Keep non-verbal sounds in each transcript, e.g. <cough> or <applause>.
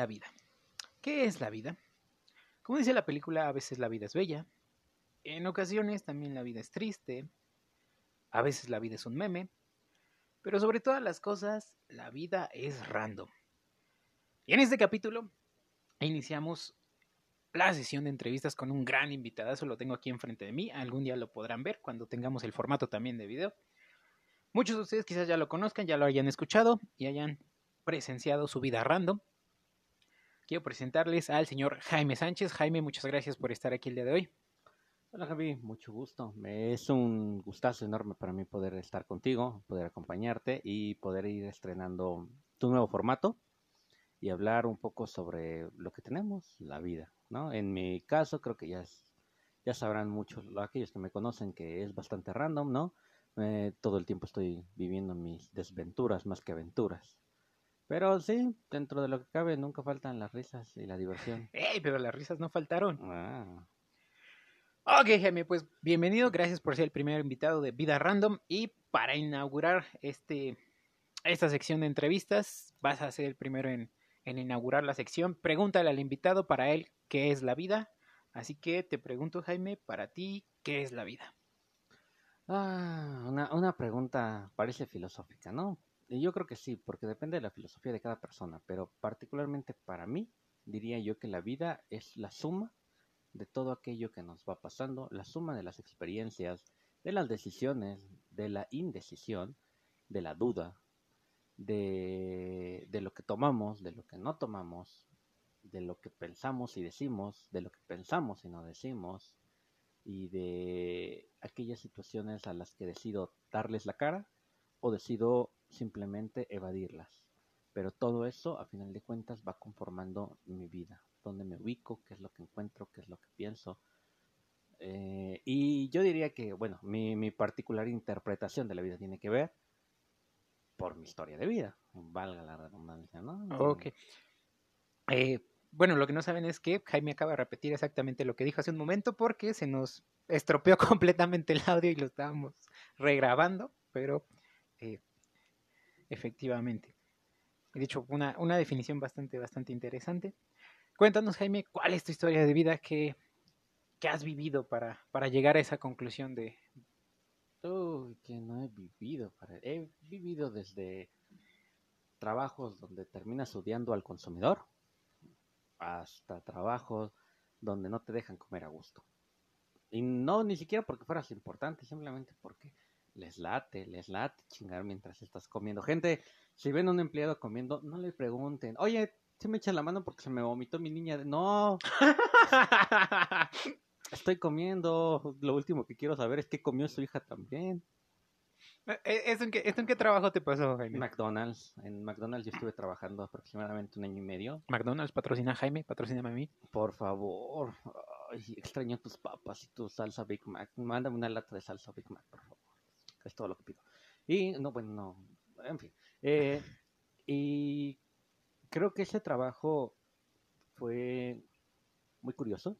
la vida. ¿Qué es la vida? Como dice la película, a veces la vida es bella, en ocasiones también la vida es triste, a veces la vida es un meme, pero sobre todas las cosas, la vida es random. Y en este capítulo iniciamos la sesión de entrevistas con un gran invitado, eso lo tengo aquí enfrente de mí, algún día lo podrán ver cuando tengamos el formato también de video. Muchos de ustedes quizás ya lo conozcan, ya lo hayan escuchado y hayan presenciado su vida random. Quiero presentarles al señor Jaime Sánchez. Jaime, muchas gracias por estar aquí el día de hoy. Hola Javi, mucho gusto. Es un gustazo enorme para mí poder estar contigo, poder acompañarte y poder ir estrenando tu nuevo formato y hablar un poco sobre lo que tenemos, la vida, ¿no? En mi caso creo que ya ya sabrán muchos aquellos que me conocen que es bastante random, ¿no? Eh, todo el tiempo estoy viviendo mis desventuras más que aventuras. Pero sí, dentro de lo que cabe, nunca faltan las risas y la diversión. ¡Ey! Pero las risas no faltaron. Ah. Ok, Jaime, pues bienvenido. Gracias por ser el primer invitado de Vida Random. Y para inaugurar este, esta sección de entrevistas, vas a ser el primero en, en inaugurar la sección. Pregúntale al invitado para él qué es la vida. Así que te pregunto, Jaime, para ti, ¿qué es la vida? Ah, una, una pregunta parece filosófica, ¿no? Yo creo que sí, porque depende de la filosofía de cada persona, pero particularmente para mí, diría yo que la vida es la suma de todo aquello que nos va pasando, la suma de las experiencias, de las decisiones, de la indecisión, de la duda, de, de lo que tomamos, de lo que no tomamos, de lo que pensamos y decimos, de lo que pensamos y no decimos, y de aquellas situaciones a las que decido darles la cara o decido simplemente evadirlas. Pero todo eso, a final de cuentas, va conformando mi vida, dónde me ubico, qué es lo que encuentro, qué es lo que pienso. Eh, y yo diría que, bueno, mi, mi, particular interpretación de la vida tiene que ver por mi historia de vida, valga la redundancia, ¿no? Ok. Eh, bueno, lo que no saben es que Jaime acaba de repetir exactamente lo que dijo hace un momento porque se nos estropeó <laughs> completamente el audio y lo estábamos regrabando, pero eh, efectivamente. He dicho una, una definición bastante, bastante interesante. Cuéntanos, Jaime, ¿cuál es tu historia de vida que, que has vivido para, para llegar a esa conclusión de... Que no he vivido. He vivido desde trabajos donde terminas odiando al consumidor hasta trabajos donde no te dejan comer a gusto. Y no ni siquiera porque fueras importante, simplemente porque les late, les late chingar mientras estás comiendo. Gente, si ven a un empleado comiendo, no le pregunten, oye, se me echan la mano porque se me vomitó mi niña. No. <laughs> Estoy comiendo. Lo último que quiero saber es qué comió su hija también. Eh, ¿Esto en, qué, ¿Esto en qué trabajo te pasó, Jaime? McDonald's. En McDonald's yo estuve trabajando aproximadamente un año y medio. McDonald's patrocina a Jaime, patrocíname a mí. Por favor. Ay, extraño tus papas y tu salsa Big Mac. Mándame una lata de salsa Big Mac, por favor. Es todo lo que pido. Y, no, bueno, no. En fin. Eh, y creo que ese trabajo fue muy curioso.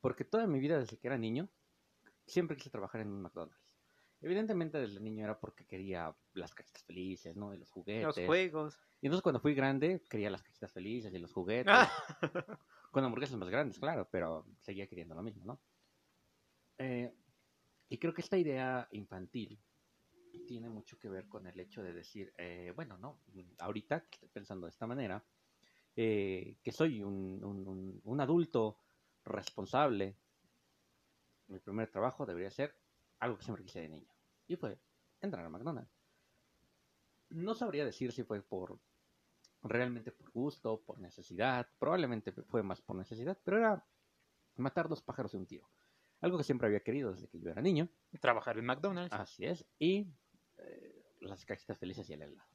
Porque toda mi vida, desde que era niño, siempre quise trabajar en un McDonald's. Evidentemente desde niño era porque quería las cajitas felices, ¿no? Y los juguetes. Los juegos. Y entonces cuando fui grande quería las cajitas felices y los juguetes. Con hamburguesas más grandes, claro, pero seguía queriendo lo mismo, ¿no? Eh, y creo que esta idea infantil tiene mucho que ver con el hecho de decir, eh, bueno, no, ahorita estoy pensando de esta manera, eh, que soy un, un adulto responsable, mi primer trabajo debería ser algo que siempre quise de niño. Y fue entrar a McDonald's. No sabría decir si fue por realmente por gusto, por necesidad. Probablemente fue más por necesidad, pero era matar dos pájaros de un tiro. Algo que siempre había querido desde que yo era niño. Trabajar en McDonald's. Así es. Y eh, las cajitas felices y el helado.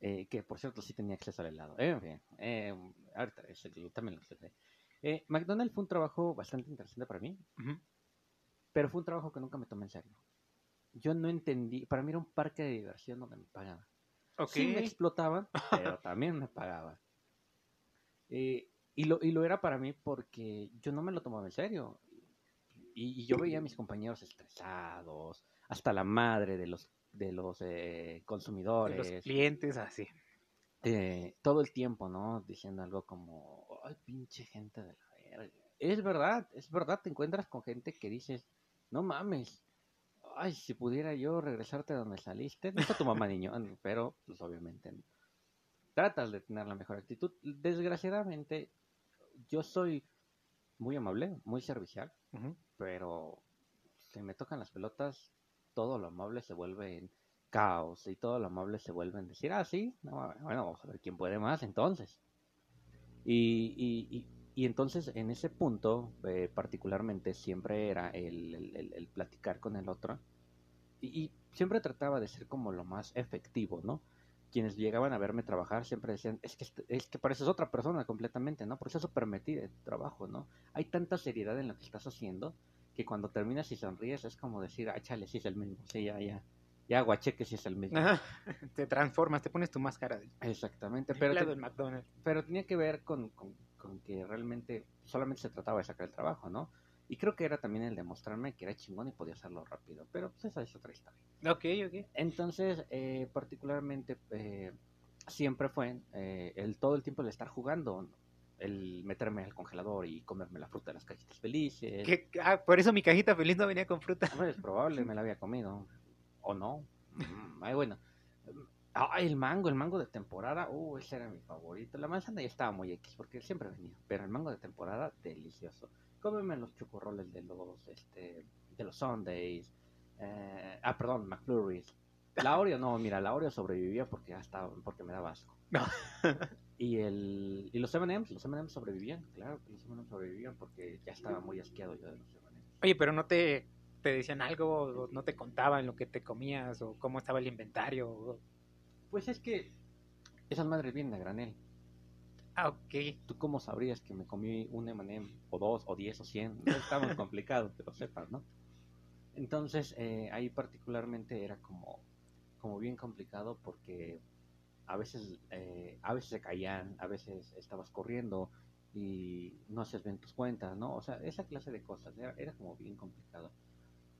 Eh, que por cierto sí tenía acceso al helado. Eh, bien, eh, ahorita también lo sé. Eh, McDonald's fue un trabajo bastante interesante para mí. Uh -huh. Pero fue un trabajo que nunca me tomé en serio. Yo no entendí, para mí era un parque de diversión donde me pagaban. Okay. Sí me explotaban, pero también me pagaban. Eh, y, lo, y lo era para mí porque yo no me lo tomaba en serio. Y, y yo veía a mis compañeros estresados, hasta la madre de los, de los eh, consumidores. De los clientes, así. eh, todo el tiempo, ¿no? Diciendo algo como, ay, pinche gente de la verga. Es verdad, es verdad, te encuentras con gente que dices, no mames, ay, si pudiera yo regresarte donde saliste, no está tu mamá niño, <laughs> pero pues obviamente no. tratas de tener la mejor actitud. Desgraciadamente, yo soy muy amable, muy servicial, Ujú. Pero si me tocan las pelotas, todo lo amable se vuelve en caos y todo lo amable se vuelve en decir, ah, sí, no, bueno, vamos a ver quién puede más entonces. Y, y, y, y entonces en ese punto, eh, particularmente, siempre era el, el- platicar con el otro y siempre trataba de ser como lo más efectivo, ¿no? Quienes llegaban a verme trabajar siempre decían, es que, este- es que pareces otra persona completamente, ¿no? Porque es súper metida en tu trabajo, ¿no? Hay tanta seriedad en lo que estás haciendo que cuando terminas y sonríes es como decir, ah, chale, sí es el mismo, sí, ya, ya, ya guaché que sí es el mismo. Ajá. <laughs> Te transformas, te pones tu máscara de Exactamente, pero, te- McDonald's. pero tenía que ver con, con- con que realmente solamente se trataba de sacar el trabajo, ¿no? Y creo que era también el demostrarme que era chingón y podía hacerlo rápido, pero pues esa es otra historia. Ok, ok. Entonces, eh, particularmente, eh, siempre fue eh, el todo el tiempo el estar jugando, el meterme al congelador y comerme la fruta de las cajitas felices. ¿Qué? Ah, por eso mi cajita feliz no venía con fruta. Pues, es probable, me la había comido. ¿O no? Mm, ay, bueno. Ah, el mango, el mango de temporada, uh, ese era mi favorito. La manzana ya estaba muy X porque siempre venía, pero el mango de temporada, delicioso. Cómeme los chocorroles de los, este, de los Sundays. eh, ah, perdón, McFlurries. La Oreo, no, mira, la Oreo sobrevivía porque ya estaba, porque me daba asco. No. Y el, y los M&M's, los M&M's sobrevivían, claro que los M&M's sobrevivían porque ya estaba muy asqueado yo de los M&M's. Oye, pero no te, te decían algo, o no te contaban lo que te comías, o cómo estaba el inventario. Pues es que esas madres vienen a granel. Ah, ok. ¿Tú cómo sabrías que me comí un M&M o dos o diez o cien? No está muy <laughs> complicado que lo sepas, ¿no? Entonces eh, ahí particularmente era como, como bien complicado porque a veces, eh, a veces se caían, a veces estabas corriendo y no hacías bien tus cuentas, ¿no? O sea, esa clase de cosas era, era como bien complicado.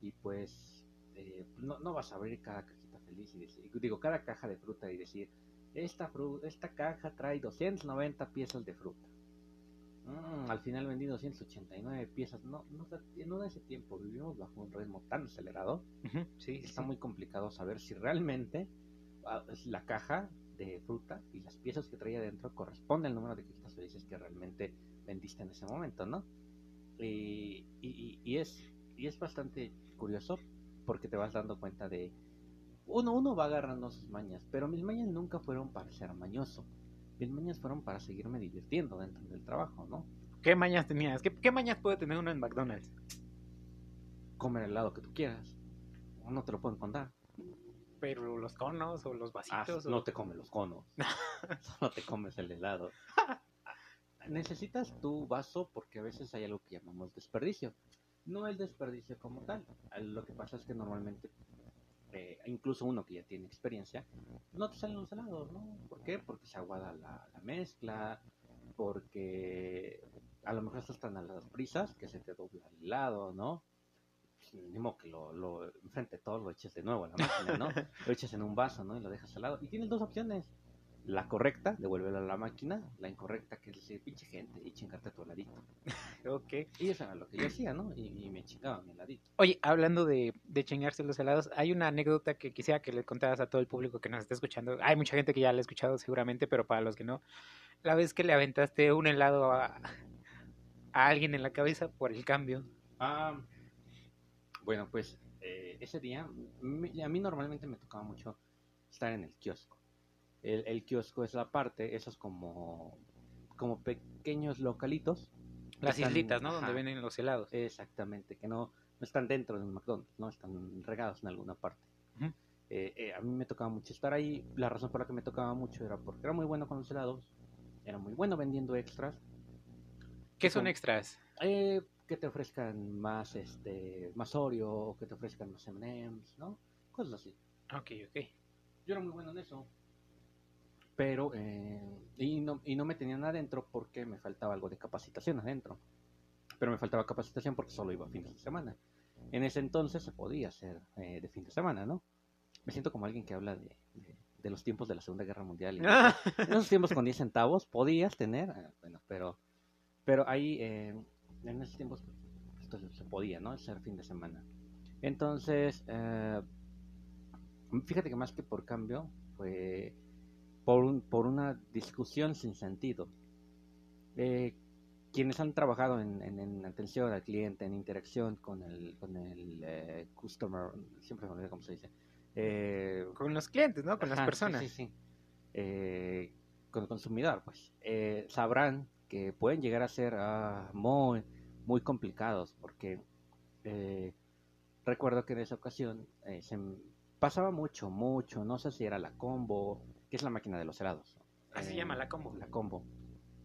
Y pues eh, no, no vas a abrir cada cajita feliz y decir, digo, cada caja de fruta y decir, esta, fru- esta caja trae 290 piezas de fruta. Mm, al final vendí 289 piezas. No, no, no en ese tiempo vivimos bajo un ritmo tan acelerado Sí, está muy complicado saber si realmente ah, la caja de fruta y las piezas que traía dentro corresponde al número de cajitas felices que realmente vendiste en ese momento, ¿no? Y, y- y- y es, y es bastante curioso porque te vas dando cuenta de uno, uno va agarrando sus mañas, pero mis mañas nunca fueron para ser mañoso. Mis mañas fueron para seguirme divirtiendo dentro del trabajo, ¿no? ¿Qué mañas tenías? ¿Qué, qué mañas puede tener uno en McDonald's? Comer el helado que tú quieras. No te lo pueden contar. Pero los conos o los Ah, vasitos. o- no te comes los conos. <laughs> Solo te comes el helado. <laughs> Necesitas tu vaso porque a veces hay algo que llamamos desperdicio. No el desperdicio como tal. Lo que pasa es que normalmente, eh, incluso uno que ya tiene experiencia, no te salen los helados, ¿no? ¿Por qué? Porque se aguada la, la mezcla, porque a lo mejor estás tan a las prisas que se te dobla el helado, ¿no? Pues, ni modo que lo, lo enfrente todo lo eches de nuevo a la máquina, ¿no? <laughs> lo eches en un vaso, ¿no? Y lo dejas al lado. Y tienes dos opciones. La correcta, devuélvelo a la máquina. La incorrecta, que es decir, pinche gente, y chingarte tu heladito. <laughs> Ok. Y eso era lo que yo hacía, ¿no? Y, y me chingaba mi heladito. Oye, hablando de, de chingarse los helados, hay una anécdota que quisiera que le contaras a todo el público que nos está escuchando. Hay mucha gente que ya la ha escuchado seguramente, pero para los que no, la vez que le aventaste un helado a, a alguien en la cabeza por el cambio. Ah, bueno, pues eh, ese día, a mí normalmente me tocaba mucho estar en el kiosco. El, el kiosco es la parte, esos como, como pequeños localitos. Las están- islitas, ¿no? Donde venden los helados. Exactamente, que no, no están dentro de un McDonald's, no están regados en alguna parte. Eh, eh, a mí me tocaba mucho estar ahí. La razón por la que me tocaba mucho era porque era muy bueno con los helados, era muy bueno vendiendo extras. ¿Qué son son- extras? Eh, que te ofrezcan más, este, más Oreo, o que te ofrezcan más M&M's, ¿no? Cosas así. Ok, ok. Yo era muy bueno en eso. Pero, eh, y, no, y no me tenían adentro porque me faltaba algo de capacitación adentro. Pero me faltaba capacitación porque solo iba fines de semana. En ese entonces se podía hacer eh, de fin de semana, ¿no? Me siento como alguien que habla de, de- de los tiempos de la Segunda Guerra Mundial. y en esos <laughs> tiempos con 10 centavos podías tener, eh, bueno, pero, pero ahí en esos tiempos esto se- podía, ¿no? Ser fin de semana. Entonces, fíjate que más que por cambio fue por, un, por una discusión sin sentido. Eh, quienes han trabajado en, en- en atención al cliente, en interacción con el, con el eh, customer, siempre me olvido cómo se dice. Eh, Con los clientes, ¿no? Con las Ajá, personas. Sí, sí, Eh, con el consumidor, pues. eh, sabrán que pueden llegar a ser ah, muy, muy complicados porque recuerdo que en esa ocasión eh, se pasaba mucho, mucho, no sé si era la combo, que es la máquina de los helados. Así se llama la combo. La combo.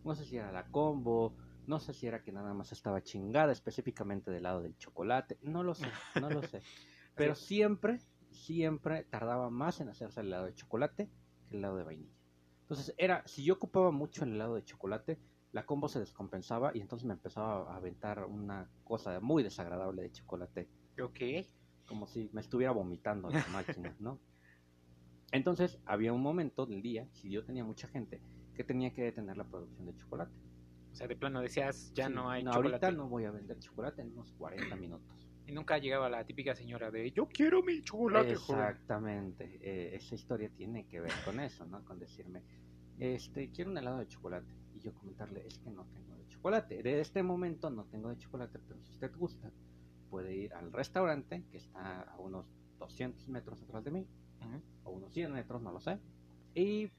No sé si era la combo, no sé si era que nada más estaba chingada específicamente del lado del chocolate, no lo sé, no lo sé. <laughs> Pero siempre, siempre tardaba más en hacerse el helado de chocolate que el helado de vainilla. Entonces era, si yo ocupaba mucho el helado de chocolate, la combo se descompensaba y entonces me empezaba a aventar una cosa muy desagradable de chocolate Ok. como si me estuviera vomitando la máquina, ¿no? <laughs> Entonces había un momento del día, si yo tenía mucha gente, que tenía que detener la producción de chocolate. O sea, de plano decías, ya Sí, no hay chocolate. Ahorita no voy a vender chocolate en unos 40 minutos. Y nunca llegaba la típica señora de, yo quiero mi chocolate, joven". Exactamente. eh, esa historia tiene que ver con eso, ¿no? Con decirme, este, quiero un helado de chocolate. Y yo comentarle, es que no tengo de chocolate. De este momento no tengo de chocolate, pero si usted gusta, puede ir al restaurante que está a unos 200 metros atrás de mí, O unos 100 metros, no lo sé. Y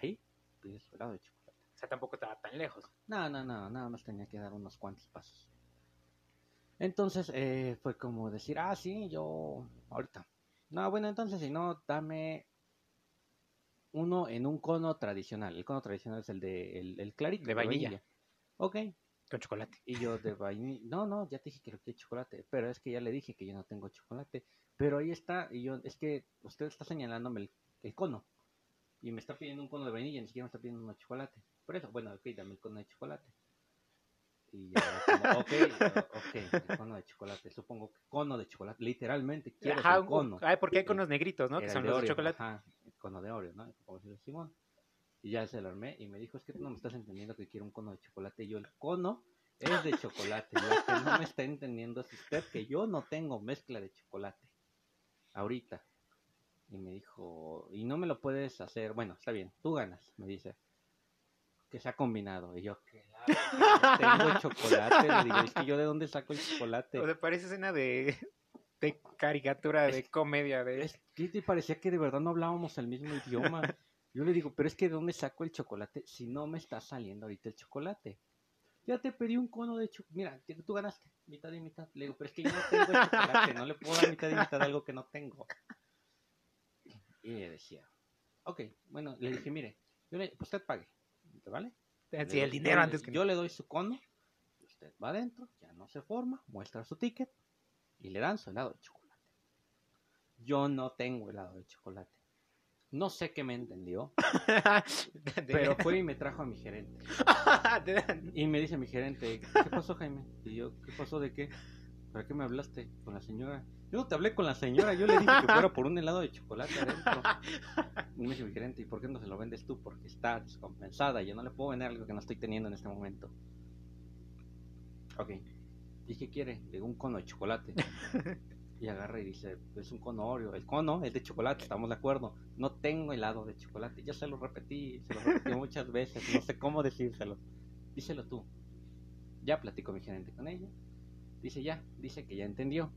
ahí pide su helado de chocolate. O sea, tampoco estaba tan lejos. No, no, no, nada más tenía que dar unos cuantos pasos. Entonces eh, fue como decir, ah, sí, yo ahorita. No, bueno, entonces si no, dame uno en un cono tradicional. El cono tradicional es el de el, el clarito. De vainilla. Ok. Con chocolate. Y yo de vainilla. No, no, ya te dije que lo quiero chocolate. Pero es que ya le dije que yo no tengo chocolate. Pero ahí está. Y yo, es que usted está señalándome el, el cono. Y me está pidiendo un cono de vainilla, ni siquiera me está pidiendo uno de chocolate. Por eso, bueno, ok, dame el cono de chocolate. Y ya, como, ok, ok, el cono de chocolate. Supongo que cono de chocolate, literalmente quiero Ajá, el cono. Ay, porque hay conos negritos, ¿no? Que son los de Oreo, chocolate. Ajá, el cono de Oreo, ¿no? Como dice Simón. Y ya se lo armé y me dijo, es que tú no me estás entendiendo que quiero un cono de chocolate. Y yo, el cono es de chocolate. Lo que no me está entendiendo es usted que yo no tengo mezcla de chocolate. Ahorita. Y me dijo, y no me lo puedes hacer. Bueno, está bien, tú ganas, me dice. Que se ha combinado. Y yo, claro, tengo chocolate. Le digo, es que yo de dónde saco el chocolate. O sea, parece escena de, de caricatura, de Es- comedia, de... Es que te parecía que de verdad no hablábamos el mismo idioma. Yo le digo, pero es que ¿de dónde saco el chocolate si no me está saliendo ahorita el chocolate? Ya te pedí un cono de chocolate. Mira, tú ganaste mitad y mitad. Le digo, pero es que yo no tengo el chocolate. No le puedo dar mitad y mitad de algo que no tengo. Y le decía, ok, bueno, le dije, mire, yo le, pues usted pague. ¿Vale? Sí, Le el dinero yo antes que... Yo le doy su cono, usted va adentro, ya no se forma, muestra su ticket y le dan su helado de chocolate. Yo no tengo helado de chocolate. No sé qué me entendió, <laughs> pero fue y me trajo a mi gerente. <laughs> Y me dice mi gerente, ¿qué pasó Jaime? Y yo, ¿qué pasó de qué? ¿Para qué me hablaste con la señora? Yo no te hablé con la señora, yo le dije que fuera por un helado de chocolate adentro. <laughs> Y me dice mi gerente, ¿y por qué no se lo vendes tú? Porque está descompensada, yo no le puedo vender algo que no estoy teniendo en este momento. Ok. ¿Y qué quiere? Le digo, un cono de chocolate. Y agarra y dice, es un cono Oreo. El cono es de chocolate, estamos de acuerdo. No tengo helado de chocolate. Ya se lo repetí, se lo repetí muchas veces. No sé cómo decírselo. Díselo tú. Ya platico mi gerente con ella. Dice ya, dice que ya entendió.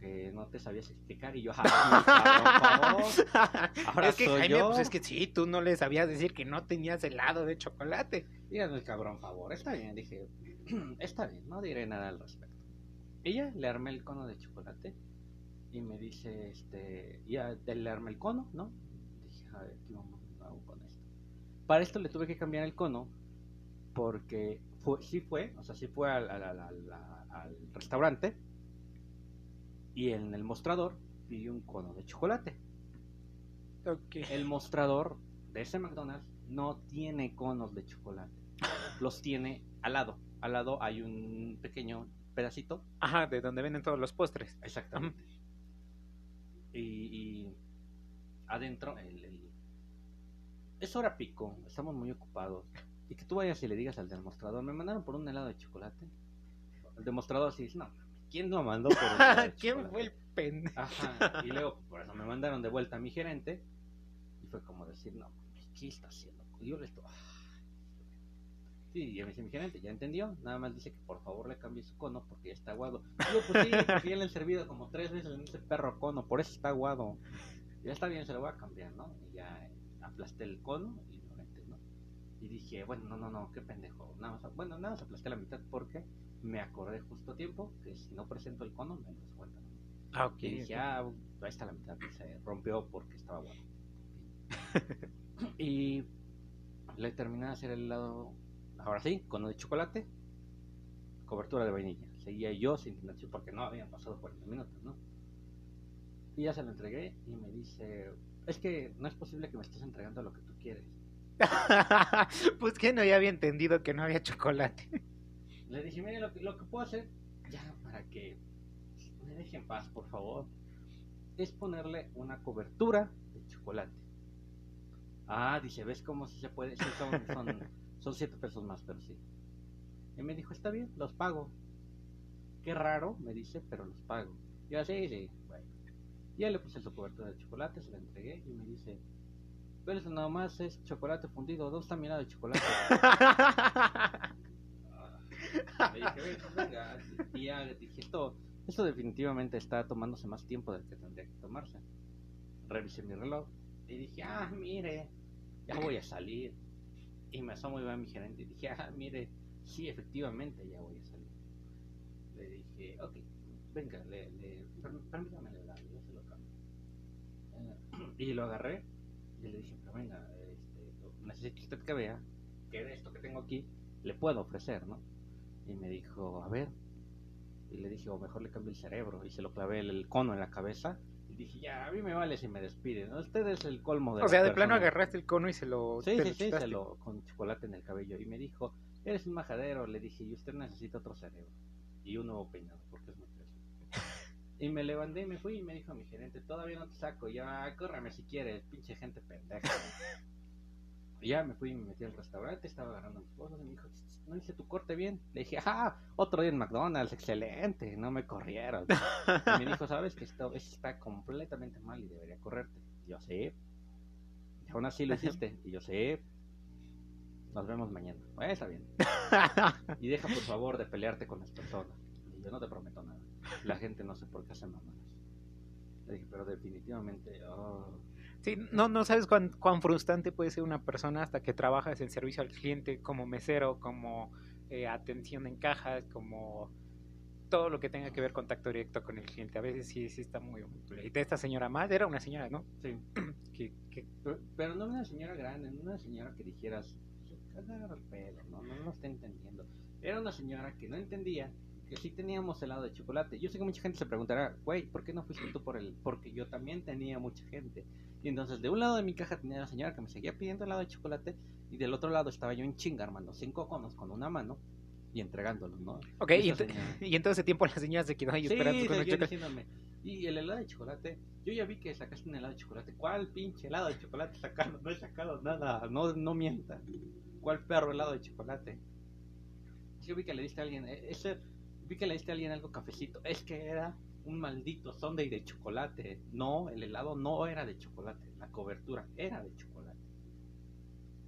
Que no te sabías explicar. Y yo, ¡ah, por favor! <laughs> Ahora es que soy Jaime, yo. pues es que sí, tú no le sabías decir que no tenías helado de chocolate. Díganme el cabrón favor. Está bien, dije. <clears throat> Está bien, no diré nada al respecto. Ya le armé el cono de chocolate. Y me dice, este. Ya le armé el cono, ¿no? Dije, a ver, ¿qué vamos hago con esto? Para esto le tuve que cambiar el cono. Porque fue, sí fue, o sea, sí fue al, al- al- restaurante. Y en el mostrador pidió un cono de chocolate. Ok. El mostrador de ese McDonald's no tiene conos de chocolate. Los tiene al lado. Al lado hay un pequeño pedacito. Ajá, de donde venden todos los postres. Exactamente. Y, y adentro el, el- es hora pico, estamos muy ocupados. Y que tú vayas y le digas al demostrador, me mandaron por un helado de chocolate. El demostrador así dice, no, ¿quién lo mandó por un helado de <laughs> ¿Quién chocolate?" fue el pendejo? Ajá, y luego por eso me mandaron de vuelta a mi gerente. Y fue como decir, no, ¿qué está haciendo? Y yo le estoy... Sí, y me dice mi gerente, ya entendió, nada más dice que por favor le cambie su cono porque ya está aguado. Yo, pues sí, <laughs> porque ya le han servido como tres veces en ese perro cono, por eso está aguado. Ya está bien, se lo voy a cambiar, ¿no? Y ya eh, aplasté el cono y lo metí, ¿no? Y dije, bueno, no, no, no, qué pendejo. Nada más, bueno, nada más aplasté la mitad porque me acordé justo a tiempo que si no presento el cono me lo descuentan. Ah, ok. Y dije, ah, ahí está la mitad, se rompió porque estaba bueno. <laughs> y le terminé de hacer el helado, ahora sí, con de chocolate, cobertura de vainilla. Seguía yo sin intención porque no habían pasado 40 minutos, ¿no? Y ya se lo entregué y me dice, es que no es posible que me estés entregando lo que tú quieres. <laughs> pues que no ya había entendido que no había chocolate. Le dije, mire, lo que, lo que puedo hacer, ya para que me deje en paz, por favor, es ponerle una cobertura de chocolate. Ah, dice, ¿ves cómo si se puede? Sí, son, son, son siete pesos más, pero sí. Y me dijo, está bien, los pago. Qué raro, me dice, pero los pago. Yo, sí, sí, bueno. Ya le puse su cobertura de chocolate, se la entregué y me dice, pero eso nada más es chocolate fundido, ¿dónde está mi helado de chocolate? <laughs> Le dije, "Ven, venga, y ya le dije, esto, esto definitivamente está tomándose más tiempo del que tendría que tomarse. Revisé mi reloj y dije, ah, mire, ya voy a salir. Y me asomo y veo a mi gerente y dije, ah, mire, sí, efectivamente ya voy a salir. Le dije, ok, venga, le, le, per- permítame el helado, yo se lo cambio. Eh, <clears throat> y lo agarré y le dije, pero venga, este, necesito usted que vea que de esto que tengo aquí le puedo ofrecer, ¿no? Y me dijo, a ver. Y le dije, o mejor le cambio el cerebro. Y se lo clavé el cono en la cabeza. Dije, ya, a mí me vale si me despiden. Usted es el colmo de o sea, de plano personas". agarraste el cono y se lo. Sí, sí, sí, se lo, con chocolate en el cabello. Y me dijo, eres un majadero. Le dije, y usted necesita otro cerebro. Y un nuevo peinado, porque es muy precioso. <laughs> Y me levanté y me fui y me dijo mi gerente, todavía no te saco. Y ya, córrame si quieres, pinche gente pendeja. Ya me fui y me metí al restaurante, estaba agarrando mis cosas y me dijo, ¿no hice tu corte bien? Le dije, ah, otro día en McDonald's, excelente, no me corrieron. Y me dijo, ¿sabes que esto está completamente mal y debería correrte? Y yo, sí. Y aún así lo hiciste. Y yo, sí. Nos vemos mañana. Bueno, está bien. <laughs> Y deja por favor de pelearte con las personas. Y yo no te prometo nada. La gente no sé por qué hace mamadas. Le dije, pero definitivamente... oh, Sí, no, no sabes cuán, cuán frustrante puede ser una persona hasta que trabajas en servicio al cliente como mesero, como eh, atención en cajas, como todo lo que tenga que ver contacto directo con el cliente. A veces sí, sí está muy... muy- Y de esta señora más, era una señora, ¿no? sí. Que, que- Pero, pero no una señora grande, no una señora que dijeras, "Se agarra el pelo, no, no lo está entendiendo. Era una señora que no entendía que sí teníamos helado de chocolate. Yo sé que mucha gente se preguntará, güey, ¿por qué no fuiste tú por él? Porque yo también tenía mucha gente. Y entonces de un lado de mi caja tenía la señora que me seguía pidiendo helado de chocolate y del otro lado estaba yo en chinga armando cinco conos con una mano y entregándolos, ¿no? Ok, y, ent- señora. <laughs> y en todo ese tiempo la señora se quedó ahí Sí, esperando con el chocolate. y el helado de chocolate, yo ya vi que sacaste un helado de chocolate. ¿Cuál pinche helado de chocolate sacaron? No he sacado nada, no, no mientas. ¿Cuál perro helado de chocolate? Yo vi que le diste a alguien, eh, ese, vi que le diste a alguien algo cafecito. Es que era un maldito sundae de chocolate. No, el helado no era de chocolate, la cobertura era de chocolate.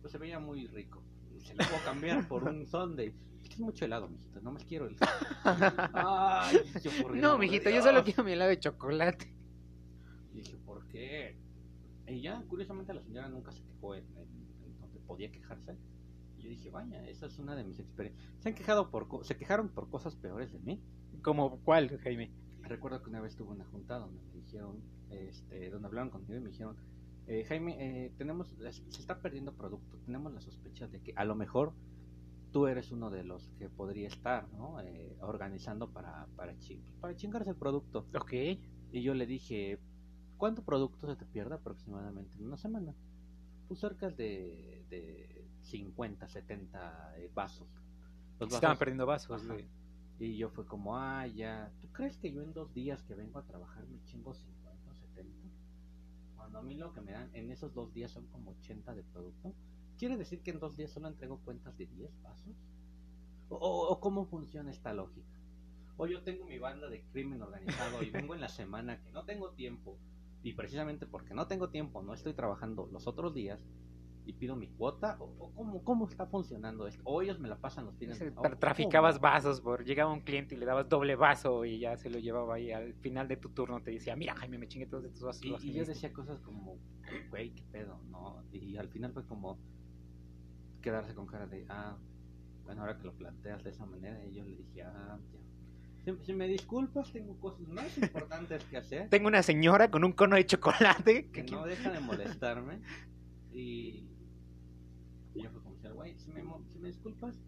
Pues se veía muy rico. Se lo puedo cambiar por un <laughs> sundae. Es que es mucho helado, mijito, no más quiero el Ay, yo, ¿por qué No, me mijito, yo solo quiero mi helado de chocolate. Y dije, ¿por qué? Y ya, curiosamente, la señora nunca se quejó en, en- en donde podía quejarse. Yo dije, vaya, esa es una de mis experiencias. Se han quejado por, co- se quejaron por cosas peores de mí. ¿Como cuál, Jaime? Recuerdo que una vez tuve una junta donde me dijeron, este, donde hablaron conmigo y me dijeron, eh, Jaime, eh, tenemos, se está perdiendo producto, tenemos la sospecha de que a lo mejor tú eres uno de los que podría estar, ¿no? Eh, organizando para, para, chi- para chingarse el producto. Ok. Y yo le dije, ¿cuánto producto se te pierde aproximadamente en una semana? Pues cerca de, de 50, 70 eh, vasos. Los estaban vasos- perdiendo vasos. Ajá. Y yo fue como, ah, ya, ¿tú crees que yo en dos días que vengo a trabajar me chingo 50 o 70? cuando a mí lo que me dan en esos dos días son como 80 de producto, ¿quiere decir que en dos días solo entrego cuentas de 10 pasos? ¿O, o- o cómo funciona esta lógica? O yo tengo mi banda de crimen organizado y vengo en la semana que no tengo tiempo y precisamente porque no tengo tiempo no estoy trabajando los otros días y pido mi cuota o, o cómo, cómo está funcionando esto o ellos me la pasan los fines tra- o Traficabas vasos, por llegaba un cliente y le dabas doble vaso y ya se lo llevaba ahí al final de tu turno te decía, mira Jaime, me chingué todos estos vasos. y, y yo teniste". decía cosas como güey qué pedo no y al final fue como quedarse con cara de ah bueno ahora que lo planteas de esa manera y yo le dije ah ya si, si me disculpas tengo cosas más importantes que hacer. Tengo una señora con un cono de chocolate que que no deja de molestarme. Y, y yo fue como decir, güey, si me, si me disculpas,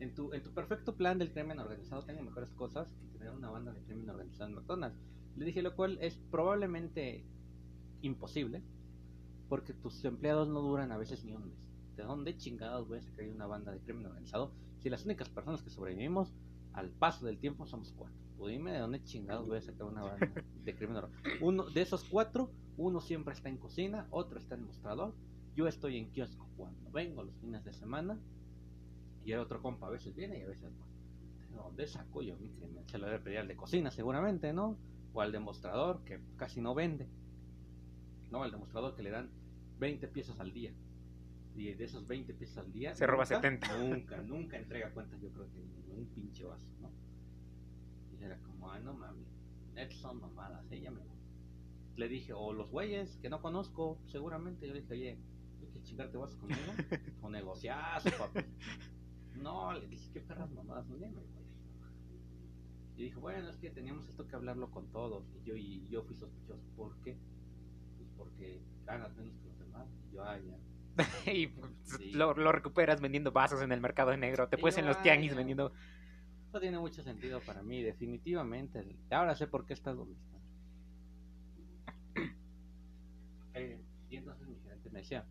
en tu, en tu perfecto plan del crimen organizado tengo mejores cosas que tener una banda de crimen organizado en McDonald's. Le dije, lo cual es probablemente imposible, porque tus empleados no duran a veces ni un mes. ¿De dónde chingados voy a sacar una banda de crimen organizado si las únicas personas que sobrevivimos al paso del tiempo somos cuatro? O dime de dónde chingados voy a sacar una banda de crimen organizado. Uno de esos cuatro, uno siempre está en cocina, otro está en mostrador, yo estoy en kiosco cuando vengo los fines de semana y el otro compa a veces viene y a veces no. ¿De dónde saco yo? Se lo debe pedir al de cocina seguramente, ¿no? O al demostrador que casi no vende. No, al demostrador que le dan 20 piezas al día. Y de esos 20 piezas al día... Se roba nunca, 70. Nunca, nunca entrega cuentas yo creo que ni un pinche vaso, ¿no? Y era como, ah, no mami, son mamadas, ella me voy. Le dije, o los güeyes que no conozco, seguramente. Yo le dije, oye, ¿tú quieres chingarte vas conmigo? <laughs> o negociazo, papi. No, le dije, qué perras mamadas, no. Y dijo, bueno, es que teníamos esto que hablarlo con todos. Y yo, y yo fui sospechoso. ¿Por qué? Pues porque ganas menos que los demás. Y yo, ah, ya. <laughs> y pues, Sí. lo, lo recuperas vendiendo vasos en el mercado negro, te puedes en los "Ay, tianguis ya". vendiendo... Esto tiene mucho sentido para mí, definitivamente. Ahora sé por qué estás donde estás. <clears throat> Eh, y entonces mi gerente me decía,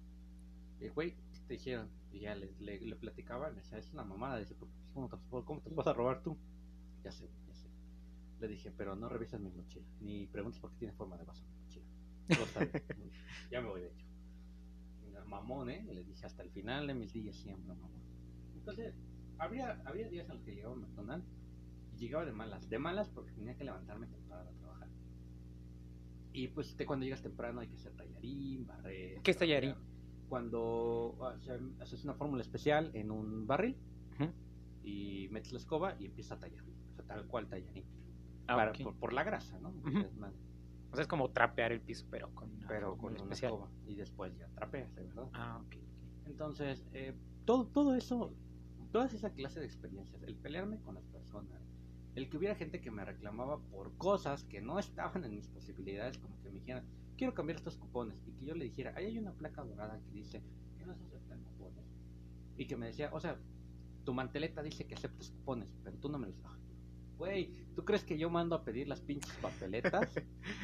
eh, güey, ¿qué te dijeron? Y ya le, le, le platicaba, me decía, es una mamada. Dice, "¿Por qué? ¿cómo te, ¿cómo te vas a robar tú? Ya sé, ya sé. Le dije, pero no revisas mi mochila, ni preguntes por qué tiene forma de vaso mi mochila. <laughs> Ya me voy, de hecho. Mamón, ¿eh? Le dije, hasta el final de mis días siempre, mamón. Entonces, habría, había días en los que llegaba a McDonald's y llegaba de malas. De malas porque tenía que levantarme temprano a trabajar. Y pues de cuando llegas temprano hay que hacer tallarín, barrer. ¿Qué es tallarín? Cuando ah, haces una fórmula especial en un barril y metes la escoba y empiezas a tallar. O sea, tal cual tallarín. Ah, Para- por, por la grasa, ¿no? Ujú. Es más- O sea, es como trapear el piso, pero con una pero con fórmula una especial. escoba. Y después ya trapeas, verdad. Ah, ok. Entonces, eh, todo, todo eso, toda esa clase de experiencias, el pelearme con las personas, el que hubiera gente que me reclamaba por cosas que no estaban en mis posibilidades, como que me dijeran, quiero cambiar estos cupones, y que yo le dijera, ahí hay una placa dorada que dice que no se aceptan cupones, y que me decía, o sea, tu manteleta dice que aceptas cupones, pero tú no me los das. Güey, ¿tú crees que yo mando a pedir las pinches papeletas?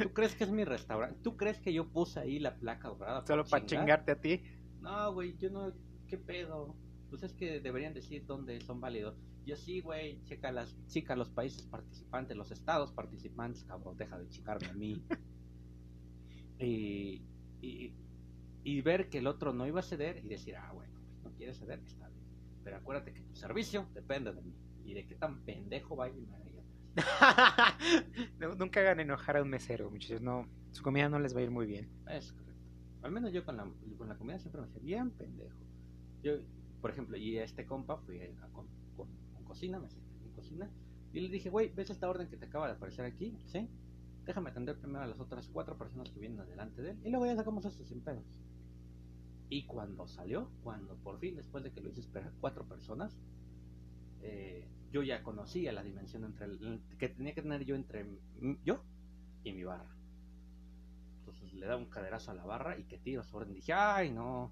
¿Tú crees que es mi restaurante? ¿Tú crees que yo puse ahí la placa dorada? Solo para chingar? chingarte a ti. No, güey, yo no. ¿Qué pedo? Pues es que deberían decir dónde son válidos. Yo sí, güey, checa, las, checa los países participantes, los estados participantes, cabrón, deja de chingarme a mí. Y, y, y ver que el otro no iba a ceder y decir, ah, bueno, pues no quiere ceder, está bien. Pero acuérdate que tu servicio depende de mí y de qué tan pendejo me haga ahí <laughs> atrás. No, nunca hagan enojar a un mesero, muchachos. No, su comida no les va a ir muy bien. Es correcto. Al menos yo con la, con la comida siempre me hacía bien pendejo. Yo, por ejemplo, y a este compa fui a, con, con, con cocina, me senté en cocina, y le dije, güey, ¿ves esta orden que te acaba de aparecer aquí? ¿Sí? Déjame atender primero a las otras cuatro personas que vienen adelante de él, y luego ya sacamos esto sin pedos. Y cuando salió, cuando por fin, después de que lo hice esperar cuatro personas, eh, yo ya conocía la dimensión entre el, que tenía que tener yo entre yo y mi barra. Entonces le da un caderazo a la barra y que tiro su orden. Dije, ay, no,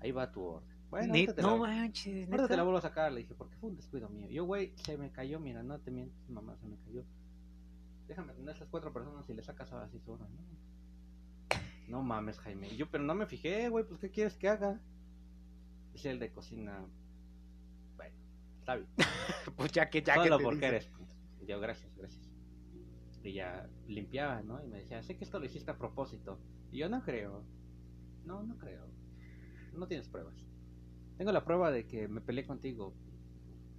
ahí va tu orden. Bueno, te, no la, manches, te la vuelvo a sacar. Le dije, porque fue un descuido mío. Yo, güey, se me cayó, mira, no te mientes, mamá, se me cayó. Déjame tener esas cuatro personas y le sacas ahora sí su orden. No, no mames, Jaime. Y yo, pero no me fijé, güey, pues ¿qué quieres que haga? Dice el de cocina. Bueno, está bien. <laughs> Pues ya que, ya que Solo te porque dice. eres. Y yo, gracias, gracias. Y ya limpiaba, ¿no? Y me decía, sé que esto lo hiciste a propósito. Y yo no creo. No, no creo. No tienes pruebas. Tengo la prueba de que me peleé contigo.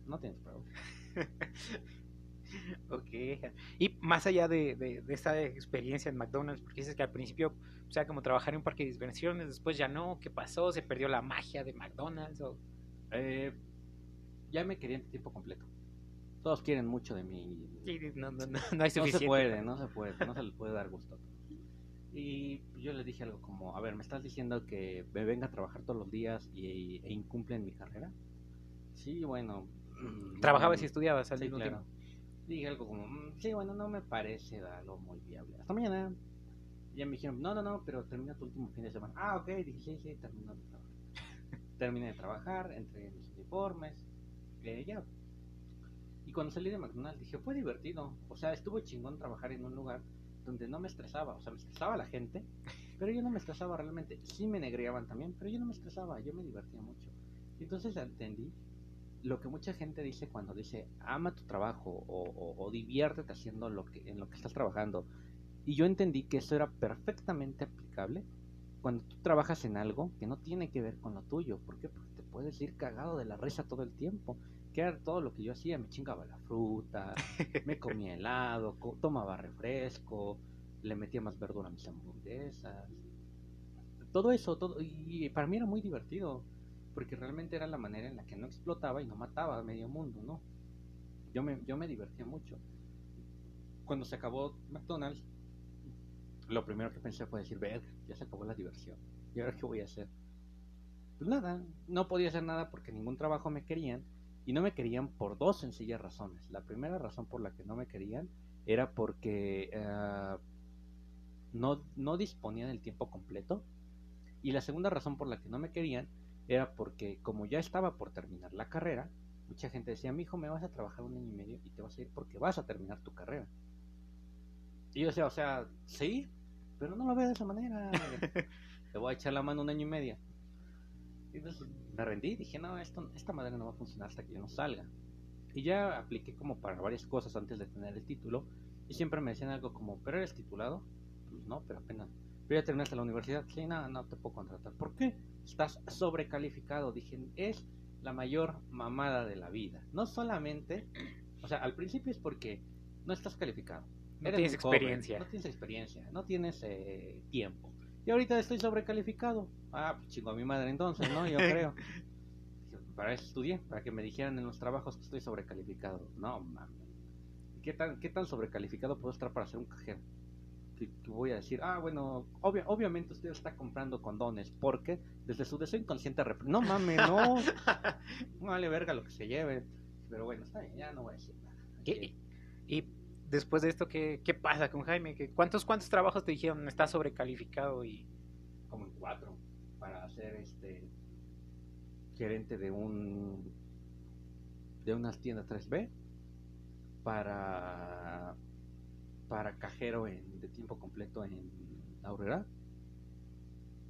No tienes pruebas. <laughs> <laughs> ok. Y más allá de, de, esta experiencia en McDonald's, porque dices que al principio, o sea, como trabajar en un parque de diversiones, después ya no, ¿qué pasó? ¿Se perdió la magia de McDonald's? O... Eh, ya me quería en tiempo completo. Todos quieren mucho de mí. no, no, no, no hay suficiente. No se puede, no se puede, no se les puede dar gusto. Y yo le dije algo como, a ver, ¿me estás diciendo que me venga a trabajar todos los días y, e incumplen mi carrera? Sí, bueno. Mm, ¿Trabajabas y estudiabas al sí, claro. Dije algo como, mm, sí, bueno, no me parece algo muy viable. Hasta mañana. Y ya me dijeron, no, no, no, pero termina tu último fin de semana. Ah, ok, dije, sí, sí, termino de trabajar. <laughs> Terminé de trabajar, entregué mis uniformes, eh, ya. Y cuando salí de McDonald's dije, fue divertido. O sea, estuvo chingón trabajar en un lugar donde no me estresaba. O sea, me estresaba la gente, <laughs> pero yo no me estresaba realmente. Sí me negreaban también, pero yo no me estresaba, yo me divertía mucho. Y entonces entendí lo que mucha gente dice cuando dice ama tu trabajo o, o, diviértete haciendo lo que en lo que estás trabajando. Y yo entendí que eso era perfectamente aplicable cuando tú trabajas en algo que no tiene que ver con lo tuyo. ¿por qué? porque te puedes ir cagado de la risa todo el tiempo. Que era todo lo que yo hacía me chingaba la fruta <laughs> me comía helado tomaba refresco le metía más verdura a mis hamburguesas. Todo eso todo y para mí era muy divertido porque realmente era la manera en la que no explotaba y no mataba a medio mundo, ¿no? Yo me, yo me divertía mucho. Cuando se acabó McDonald's, lo primero que pensé fue decir, ver, ya se acabó la diversión. ¿Y ahora qué voy a hacer? Pues nada, no podía hacer nada porque ningún trabajo me querían. Y no me querían por dos sencillas razones. La primera razón por la que no me querían era porque uh, no, no disponía del tiempo completo. Y la segunda razón por la que no me querían era porque como ya estaba por terminar la carrera, mucha gente decía, mi hijo, me vas a trabajar un año y medio y te vas a ir porque vas a terminar tu carrera. Y yo decía, o sea, sí, pero no lo veo de esa manera. <laughs> te voy a echar la mano un año y medio. Y entonces me rendí, dije, no, esto, esta manera no va a funcionar hasta que yo no salga. Y ya apliqué como para varias cosas antes de tener el título. Y siempre me decían algo como, ¿pero eres titulado? Pues no, pero apenas. ¿Pero ya terminaste la universidad? Sí, no, no te puedo contratar. ¿Por qué? estás sobrecalificado. Dije, es la mayor mamada de la vida. No solamente, o sea, al principio es porque no estás calificado. No tienes experiencia. no tienes experiencia, no tienes eh, tiempo. Y ahorita estoy sobrecalificado. Ah, pues chingo a mi madre entonces, ¿no? Yo <laughs> creo. Para eso estudié, para que me dijeran en los trabajos que estoy sobrecalificado. No, mames. ¿Qué tan, ¿Qué tan sobrecalificado puedo estar para ser un cajero? Que, voy a decir, ah, bueno, obviamente usted está comprando condones, porque desde su deseo inconsciente, no mames, no, <laughs> no vale verga lo que se lleve, pero bueno, está bien, ya no voy a decir nada. Y, después de esto, ¿qué, qué pasa con Jaime? ¿Qué, cuántos, ¿Cuántos trabajos te dijeron está sobrecalificado? y Como en cuatro, para ser este gerente de un de unas tiendas 3B para para cajero en, de tiempo completo en Aurora.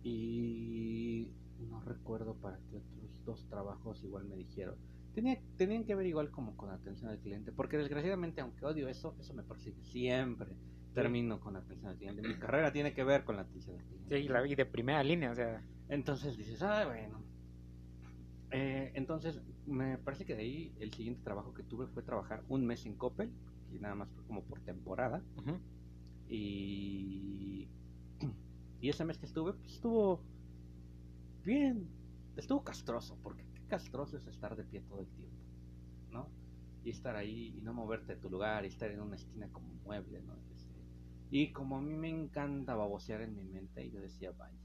Y no recuerdo para qué otros dos trabajos igual me dijeron. Tenía, tenían que ver igual como con atención al cliente, porque desgraciadamente, aunque odio eso, eso me persigue siempre. Termino con atención al cliente. Mi carrera tiene que ver con la atención al cliente. Sí, la vi de primera línea, o sea. Entonces dices, ah, bueno. Eh, entonces, me parece que de ahí el siguiente trabajo que tuve fue trabajar un mes en Coppel, y nada más como por temporada. Y, y ese mes que estuve, pues estuvo bien, estuvo castroso, porque qué castroso es estar de pie todo el tiempo, ¿no? Y estar ahí y no moverte de tu lugar y estar en una esquina como un mueble, ¿no? Este, y como a mí me encanta babosear en mi mente, y yo decía, vaya,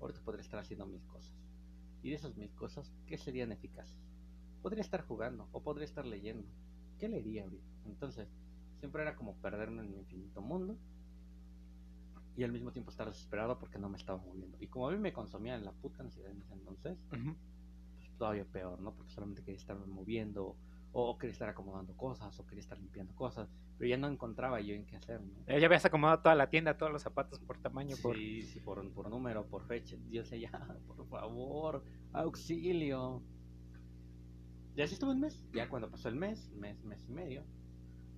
ahorita podría estar haciendo mil cosas. Y de esas mil cosas, ¿qué serían eficaces? Podría estar jugando o podría estar leyendo ¿qué leería ahorita? Entonces, siempre era como perderme en mi infinito mundo y al mismo tiempo estar desesperado porque no me estaba moviendo. Y como a mí me consumía en la puta ansiedad en ese entonces, pues todavía peor, ¿no? Porque solamente quería estarme moviendo o quería estar acomodando cosas o quería estar limpiando cosas, pero ya no encontraba yo en qué hacer, ¿no? Ya habías acomodado toda la tienda, todos los zapatos por tamaño, sí, por... Sí, por, por número, por fecha. Decía, ya, <laughs> por favor, auxilio. Y así estuvo el mes. Ya cuando pasó el mes, mes, mes y medio,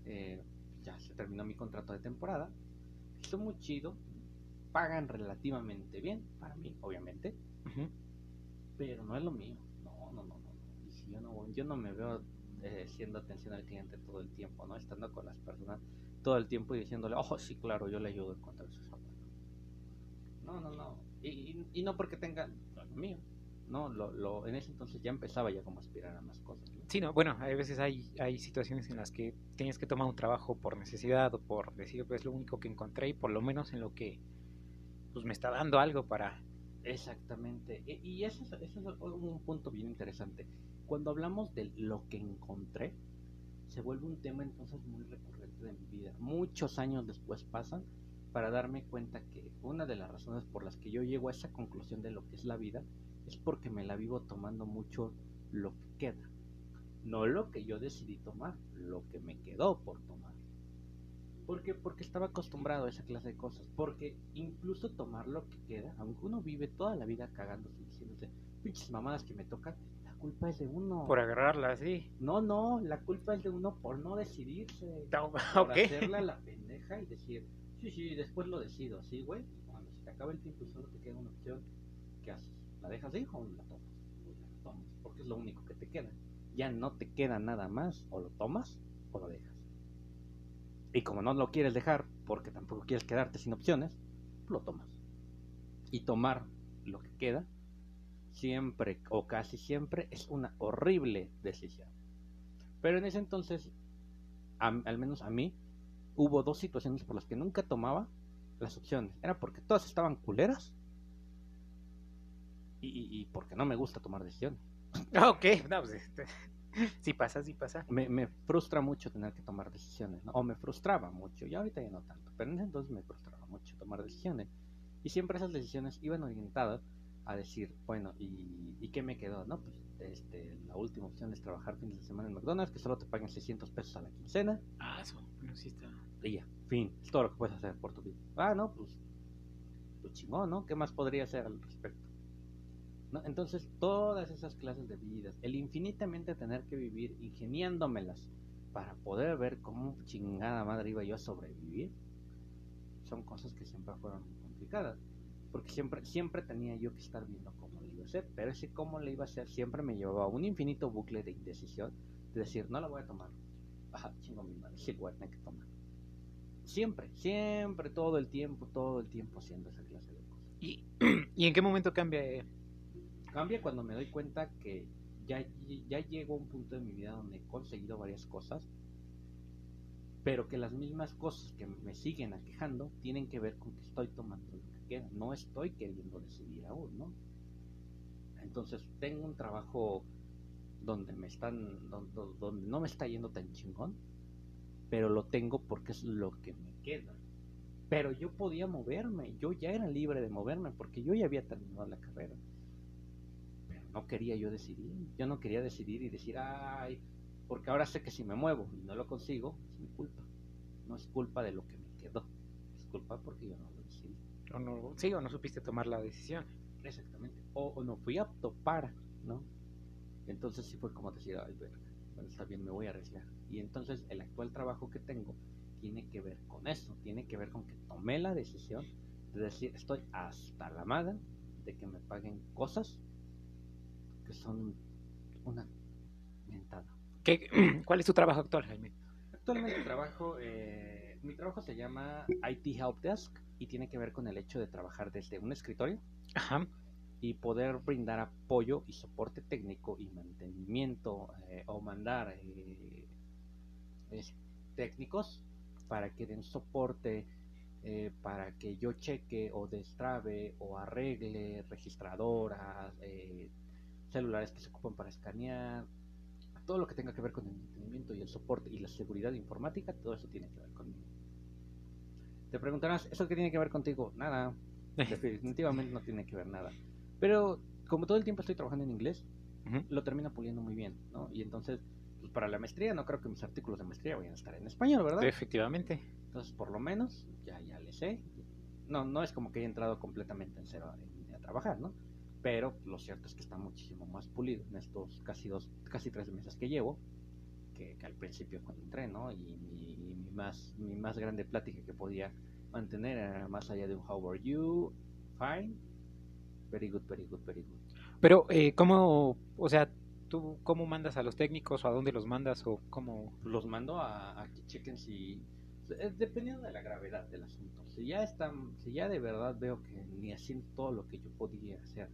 eh, ya se terminó mi contrato de temporada. Estuvo muy chido. pagan relativamente bien, para mí, obviamente, pero no es lo mío. No, no, no, no. Y si yo no, yo no me veo eh, siendo atención al cliente todo el tiempo, ¿no? Estando con las personas todo el tiempo y diciéndole, oh, sí, claro, yo le ayudo a encontrar sus zapatos. No, no, no. Y, y, no porque tenga lo mío. No, lo, lo, en ese entonces ya empezaba ya como a aspirar a más cosas. Sí, no, bueno, hay veces hay, hay situaciones en las que tienes que tomar un trabajo por necesidad o por decir, pues lo único que encontré y por lo menos en lo que pues me está dando algo para... Exactamente. E, y, eso, es, eso es un punto bien interesante. Cuando hablamos de lo que encontré, se vuelve un tema entonces muy recurrente de mi vida. Muchos años después pasan para darme cuenta que una de las razones por las que yo llego a esa conclusión de lo que es la vida es porque me la vivo tomando mucho lo que queda. No lo que yo decidí tomar, lo que me quedó por tomar. Porque, porque estaba acostumbrado a esa clase de cosas. Porque incluso tomar lo que queda, aunque uno vive toda la vida cagándose, diciéndose, pinches mamadas que me tocan, la culpa es de uno. Por agarrarla, sí. No, no, la culpa es de uno por no decidirse. por <laughs> hacerla la pendeja y decir, sí, sí, después lo decido, así, güey. Cuando se te acaba el tiempo y solo te queda una opción, ¿qué haces? ¿La dejas de hijo o la tomas? La tomas, porque es lo único que te queda. Ya no te queda nada más, o lo tomas o lo dejas. Y como no lo quieres dejar, porque tampoco quieres quedarte sin opciones, lo tomas. Y tomar lo que queda, siempre o casi siempre, es una horrible decisión. Pero en ese entonces, al menos a mí, hubo dos situaciones por las que nunca tomaba las opciones. Era porque todas estaban culeras y, porque no me gusta tomar decisiones. Ok, no, pues, este, <laughs> sí pasa, sí pasa. Me, frustra mucho tener que tomar decisiones, ¿no? O me frustraba mucho, y ahorita ya no tanto, pero en ese entonces me frustraba mucho tomar decisiones. Y siempre esas decisiones iban orientadas a decir, bueno, ¿y, ¿y qué me quedó? No, pues este, la última opción es trabajar fines de semana en McDonald's, que solo te paguen 600 pesos a la quincena. Ah, eso, no sí está. Y ya, fin, es todo lo que puedes hacer por tu vida. Ah, no, pues, pues chingón, ¿no? ¿Qué más podría hacer al respecto? Entonces, todas esas clases de vidas, el infinitamente tener que vivir ingeniándomelas para poder ver cómo chingada madre iba yo a sobrevivir, son cosas que siempre fueron complicadas. Porque siempre, siempre tenía yo que estar viendo cómo le iba a hacer, pero ese cómo le iba a hacer siempre me llevaba a un infinito bucle de indecisión, de decir, no la voy a tomar. Ajá, chingo mi madre, sí, voy a tener que tomar. Siempre, siempre, todo el tiempo, todo el tiempo haciendo esa clase de cosas. ¿Y, <clears throat> ¿y en qué momento cambia Cambia cuando me doy cuenta que ya, ya llego a un punto de mi vida donde he conseguido varias cosas, pero que las mismas cosas que me siguen aquejando tienen que ver con que estoy tomando lo que queda, no estoy queriendo decidir aún, ¿no? Entonces tengo un trabajo donde me están, donde, donde no me está yendo tan chingón, pero lo tengo porque es lo que me queda. Pero yo podía moverme, yo ya era libre de moverme porque yo ya había terminado la carrera no quería yo decidir. Yo no quería decidir y decir, ay, porque ahora sé que si me muevo y no lo consigo, es mi culpa. No es culpa de lo que me quedó. Es culpa porque yo no lo decidí. O no, sí, o no supiste tomar la decisión. Exactamente. O, no fui apto para, ¿no? Entonces sí fue como decir, ay, bueno, está bien, me voy a arriesgar. Y entonces el actual trabajo que tengo tiene que ver con eso. Tiene que ver con que tomé la decisión de decir, estoy hasta la madre de que me paguen cosas que son una mentada. ¿Qué, <clears throat> ¿Cuál es tu trabajo actual, Jaime? Actualmente trabajo, eh, mi trabajo se llama IT Help Desk y tiene que ver con el hecho de trabajar desde un escritorio y poder brindar apoyo y soporte técnico y mantenimiento eh, o mandar eh, técnicos para que den soporte para que yo cheque o destrabe o arregle registradoras, celulares que se ocupan para escanear, todo lo que tenga que ver con el mantenimiento y el soporte y la seguridad informática, todo eso tiene que ver conmigo. Te preguntarás, ¿eso qué tiene que ver contigo? Nada, <laughs> definitivamente no tiene que ver nada. Pero como todo el tiempo estoy trabajando en inglés, lo termino puliendo muy bien, ¿no? Y entonces, pues para la maestría no creo que mis artículos de maestría vayan a estar en español, ¿verdad? Efectivamente. Entonces, por lo menos, ya, ya le sé. No, no es como que haya entrado completamente en cero a trabajar, ¿no? Pero lo cierto es que está muchísimo más pulido en estos casi dos, casi tres meses que llevo, que, al principio cuando entré, ¿no? Y mi, más, mi más grande plática que podía mantener era más allá de un how are you, fine, very good, very good, very good. Pero, eh, ¿cómo, o sea, tú cómo mandas a los técnicos o a dónde los mandas o cómo? Los mando a, a que chequen si, eh, dependiendo de la gravedad del asunto. Si ya están, si ya de verdad veo que ni haciendo todo lo que yo podía hacer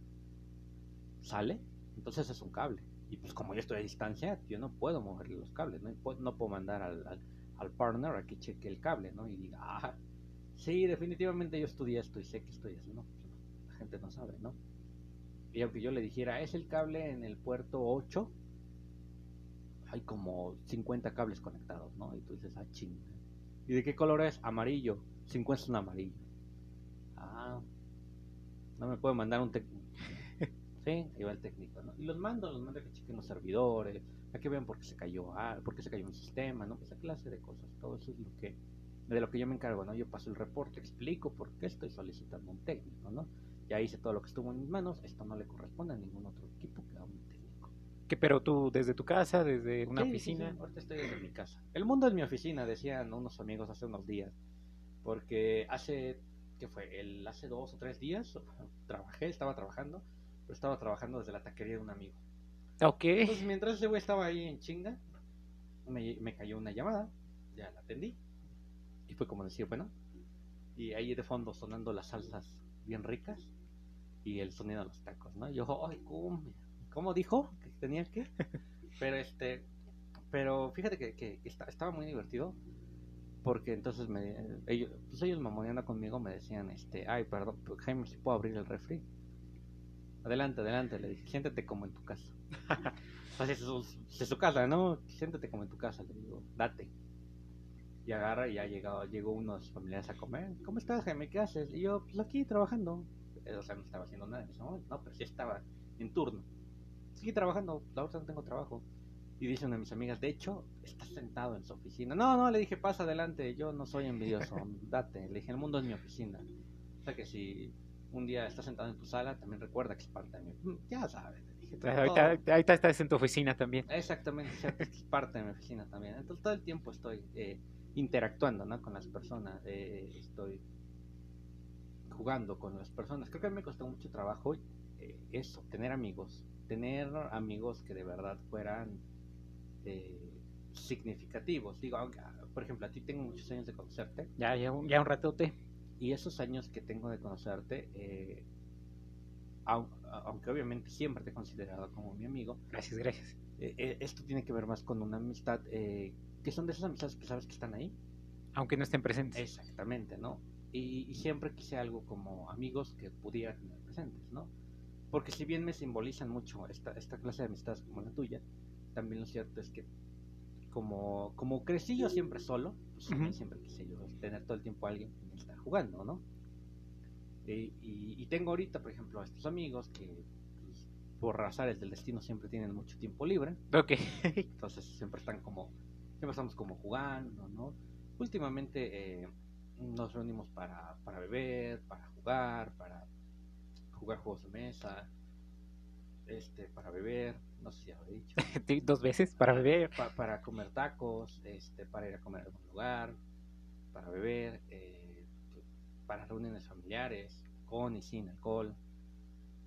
sale, entonces es un cable. Y pues como yo estoy a distancia, yo no puedo moverle los cables, no, no puedo mandar al, al, al partner a que cheque el cable, ¿no? Y diga, ah, sí, definitivamente yo estudié esto y sé que estoy haciendo. No, la gente no sabe, ¿no? Y aunque yo le dijera, es el cable en el puerto 8, hay como 50 cables conectados, ¿no? Y tú dices, ah, ching. ¿Y de qué color es? Amarillo. 50 es un amarillo. Ah, no me puede mandar un. Sí, ahí va el técnico, ¿no? Y los mando, los mando a que chequen los servidores, a que vean por qué se cayó, ah, por qué se cayó un sistema, ¿no? Esa clase de cosas. Todo eso es lo que, de lo que yo me encargo, ¿no? Yo paso el reporte, explico por qué estoy solicitando un técnico, ¿no? Ya hice todo lo que estuvo en mis manos, esto no le corresponde a ningún otro equipo que a un técnico. ¿Qué, pero tú desde tu casa, desde una Sí, sí, oficina? sí, ahorita estoy desde mi casa. El mundo es mi oficina, decían unos amigos hace unos días. Porque hace, ¿qué fue? El, hace dos o tres días <laughs> trabajé, estaba trabajando, pero estaba trabajando desde la taquería de un amigo. Ok. Entonces, mientras ese güey estaba ahí en chinga, me, me cayó una llamada, ya la atendí. Y fue como decir, bueno, y ahí de fondo sonando las salsas bien ricas y el sonido de los tacos, ¿no? Y yo, ay, ¿cómo, ¿cómo dijo que tenía que? <laughs> Pero este, pero fíjate que, que, que esta- estaba muy divertido porque entonces me, ellos, pues ellos mamoneando conmigo me decían, este, ay, perdón, pues, Jaime, si puedo abrir el refri. Adelante, adelante, le dije, siéntate como en tu casa. <laughs> es su, es su casa, ¿no? Siéntate como en tu casa, le digo, date. Y agarra y ya llegó, llegó uno de sus familiares a comer. ¿Cómo estás, Jaime? ¿Qué haces? Y yo, pues aquí trabajando. Eh, O sea, no estaba haciendo nada en ese momento, no, pero sí estaba en turno. Sigue trabajando, la otra no tengo trabajo. Y dice una de mis amigas, de hecho, está sentado en su oficina. No, no, le dije, pasa adelante, yo no soy envidioso, <laughs> date. Le dije, el mundo es mi oficina. O sea que si un día estás sentado en tu sala, también recuerda que es parte de mi... Ya sabes, le dije. todo- Ahorita, ahorita estás en tu oficina también. Exactamente, es parte de mi oficina también. Entonces todo el tiempo estoy eh, interactuando ¿no? con las personas, eh, estoy jugando con las personas. Creo que a mí me costó mucho trabajo eh, eso, tener amigos, tener amigos que de verdad fueran eh, significativos. Digo, aunque, ah, por ejemplo, a ti tengo muchos años de conocerte Ya, ya, un- ya un ratote. Y esos años que tengo de conocerte, eh, au- aunque obviamente siempre te he considerado como mi amigo, Gracias, gracias. eh, eh, esto tiene que ver más con una amistad eh, que son de esas amistades que sabes que están ahí. Aunque no estén presentes. Exactamente, ¿no? Y, y siempre quise algo como amigos que pudiera tener presentes, ¿no? Porque si bien me simbolizan mucho esta, esta clase de amistades como la tuya, también lo cierto es que como, como crecí yo siempre solo, pues también Ujú. siempre quise yo tener todo el tiempo a alguien jugando, ¿no? Y, y- y tengo ahorita, por ejemplo, a estos amigos que pues, por razones del destino siempre tienen mucho tiempo libre, Ok. entonces siempre están como, siempre estamos como jugando, ¿no? Últimamente eh, nos reunimos para, para beber, para jugar, para jugar juegos de mesa, este, para beber, no sé si ya lo he dicho, <laughs> Dos veces para beber. pa- para comer tacos, este, para ir a comer a algún lugar, para beber, eh, para reuniones familiares, con y sin alcohol,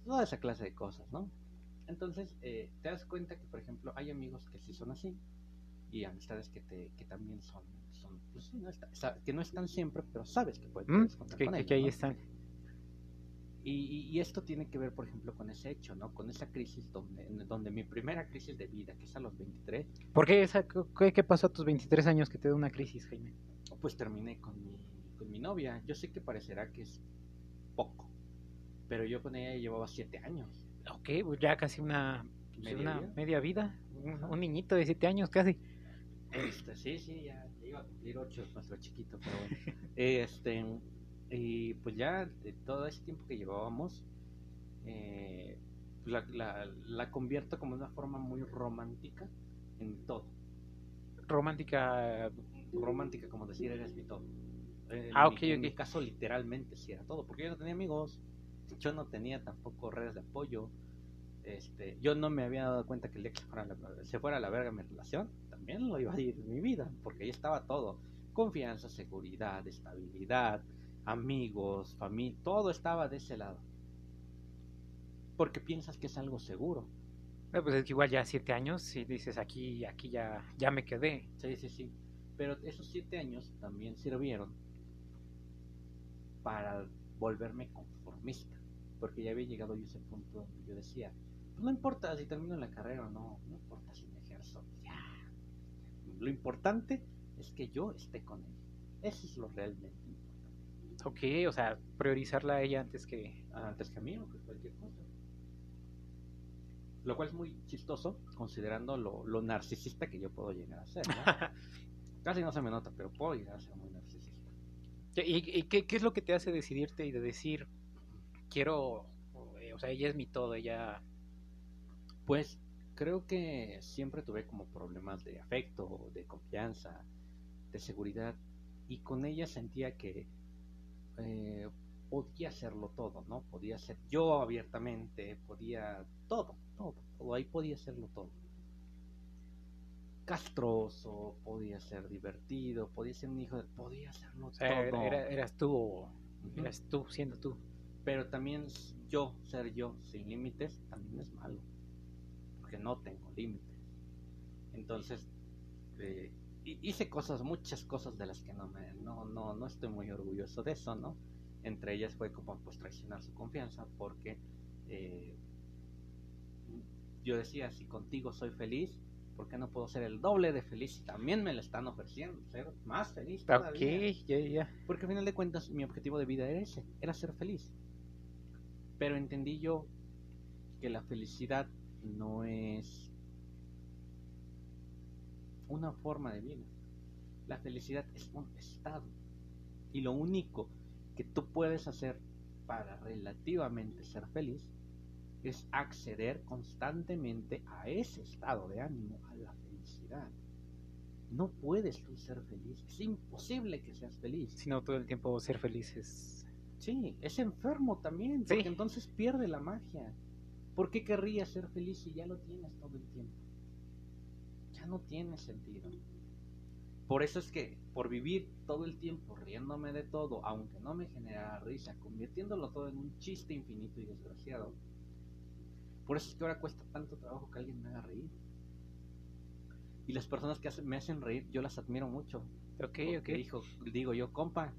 toda esa clase de cosas, ¿no? Entonces, eh, te das cuenta que, por ejemplo, hay amigos que sí son así y amistades que, te, que también son, son pues, sí, no está- que no están siempre, pero sabes que puedes, ¿Mm? puedes contar Que, con que- ellos, que ahí ¿no? están. Y, y- esto tiene que ver, por ejemplo, con ese hecho, ¿no? Con esa crisis donde, donde mi primera crisis de vida, que es a los 23, ¿Por qué, esa, qué, qué pasó a tus 23 años que te da una crisis, Jaime? pues terminé con mi, mi novia. Yo sé que parecerá que es poco, pero yo con ella llevaba siete años. Ok, pues ya casi una, pues ¿Media una vida? media vida. Un, un niñito de 7 años casi. Este, sí, sí, ya, ya iba a cumplir ocho, nuestro chiquito, pero bueno. <laughs> este, y pues ya de todo ese tiempo que llevábamos, eh, la, la, la convierto como una forma muy romántica en todo. Romántica. Romántica, como decir, eres mi todo. En Ah, mi- ok, en ok. mi caso, literalmente, sí era todo, porque yo no tenía amigos, yo no tenía tampoco redes de apoyo. Este, yo no me había dado cuenta que el día que se fuera, la, se fuera a la verga mi relación, también lo iba a ir en mi vida, porque ahí estaba todo. Confianza, seguridad, estabilidad, amigos, familia, todo estaba de ese lado. Porque piensas que es algo seguro. Eh, pues es que igual ya siete años y dices aquí, aquí ya, ya me quedé. Sí, sí, sí. Pero esos siete años también sirvieron para volverme conformista. Porque ya había llegado yo a ese punto donde yo decía, pues no importa si termino la carrera o no, no importa si me ejerzo, ya. Lo importante es que yo esté con ella. Eso es lo realmente importante. Ok, o sea, priorizarla a ella antes que... Antes que a mí o que cualquier cosa. Lo cual es muy chistoso, considerando lo, lo narcisista que yo puedo llegar a ser. ¿no? <laughs> Casi no se me nota, pero puedo llegar a ser muy narcisista. ¿Y, qué, qué, es lo que te hace decidirte y de decir, quiero, o sea, ella es mi todo, ella... Pues creo que siempre tuve como problemas de afecto, de confianza, de seguridad, y con ella sentía que eh, podía hacerlo todo, ¿no? Podía ser yo abiertamente, podía todo, todo, todo, ahí podía hacerlo todo. Castroso, podía ser divertido, podía ser un hijo, de, podía hacerlo todo. Era, eras tú, eras tú siendo tú. Pero también yo, ser yo, sin límites, también es malo. Porque no tengo límites. Entonces, eh, hice cosas, muchas cosas de las que no me, no, no, no estoy muy orgulloso de eso, ¿no? Entre ellas fue como pues traicionar su confianza, porque eh, yo decía, si contigo soy feliz, ¿por qué no puedo ser el doble de feliz? También me lo están ofreciendo, ser más feliz. Ok, ya, ya. Porque al final de cuentas mi objetivo de vida era ese, era ser feliz. Pero entendí yo que la felicidad no es una forma de vida. La felicidad es un estado. Y lo único que tú puedes hacer para relativamente ser feliz es acceder constantemente a ese estado de ánimo, a la felicidad. No puedes tú ser feliz, es imposible que seas feliz. Si no, todo el tiempo ser feliz es... Sí, es enfermo también, porque entonces pierde la magia. ¿Por qué querrías ser feliz si ya lo tienes todo el tiempo? Ya no tiene sentido. Por eso es que, por vivir todo el tiempo riéndome de todo, aunque no me genera risa, convirtiéndolo todo en un chiste infinito y desgraciado, por eso es que ahora cuesta tanto trabajo que alguien me haga reír. Y las personas que me hacen reír, yo las admiro mucho. Ok, ok. Dijo, digo yo, compa,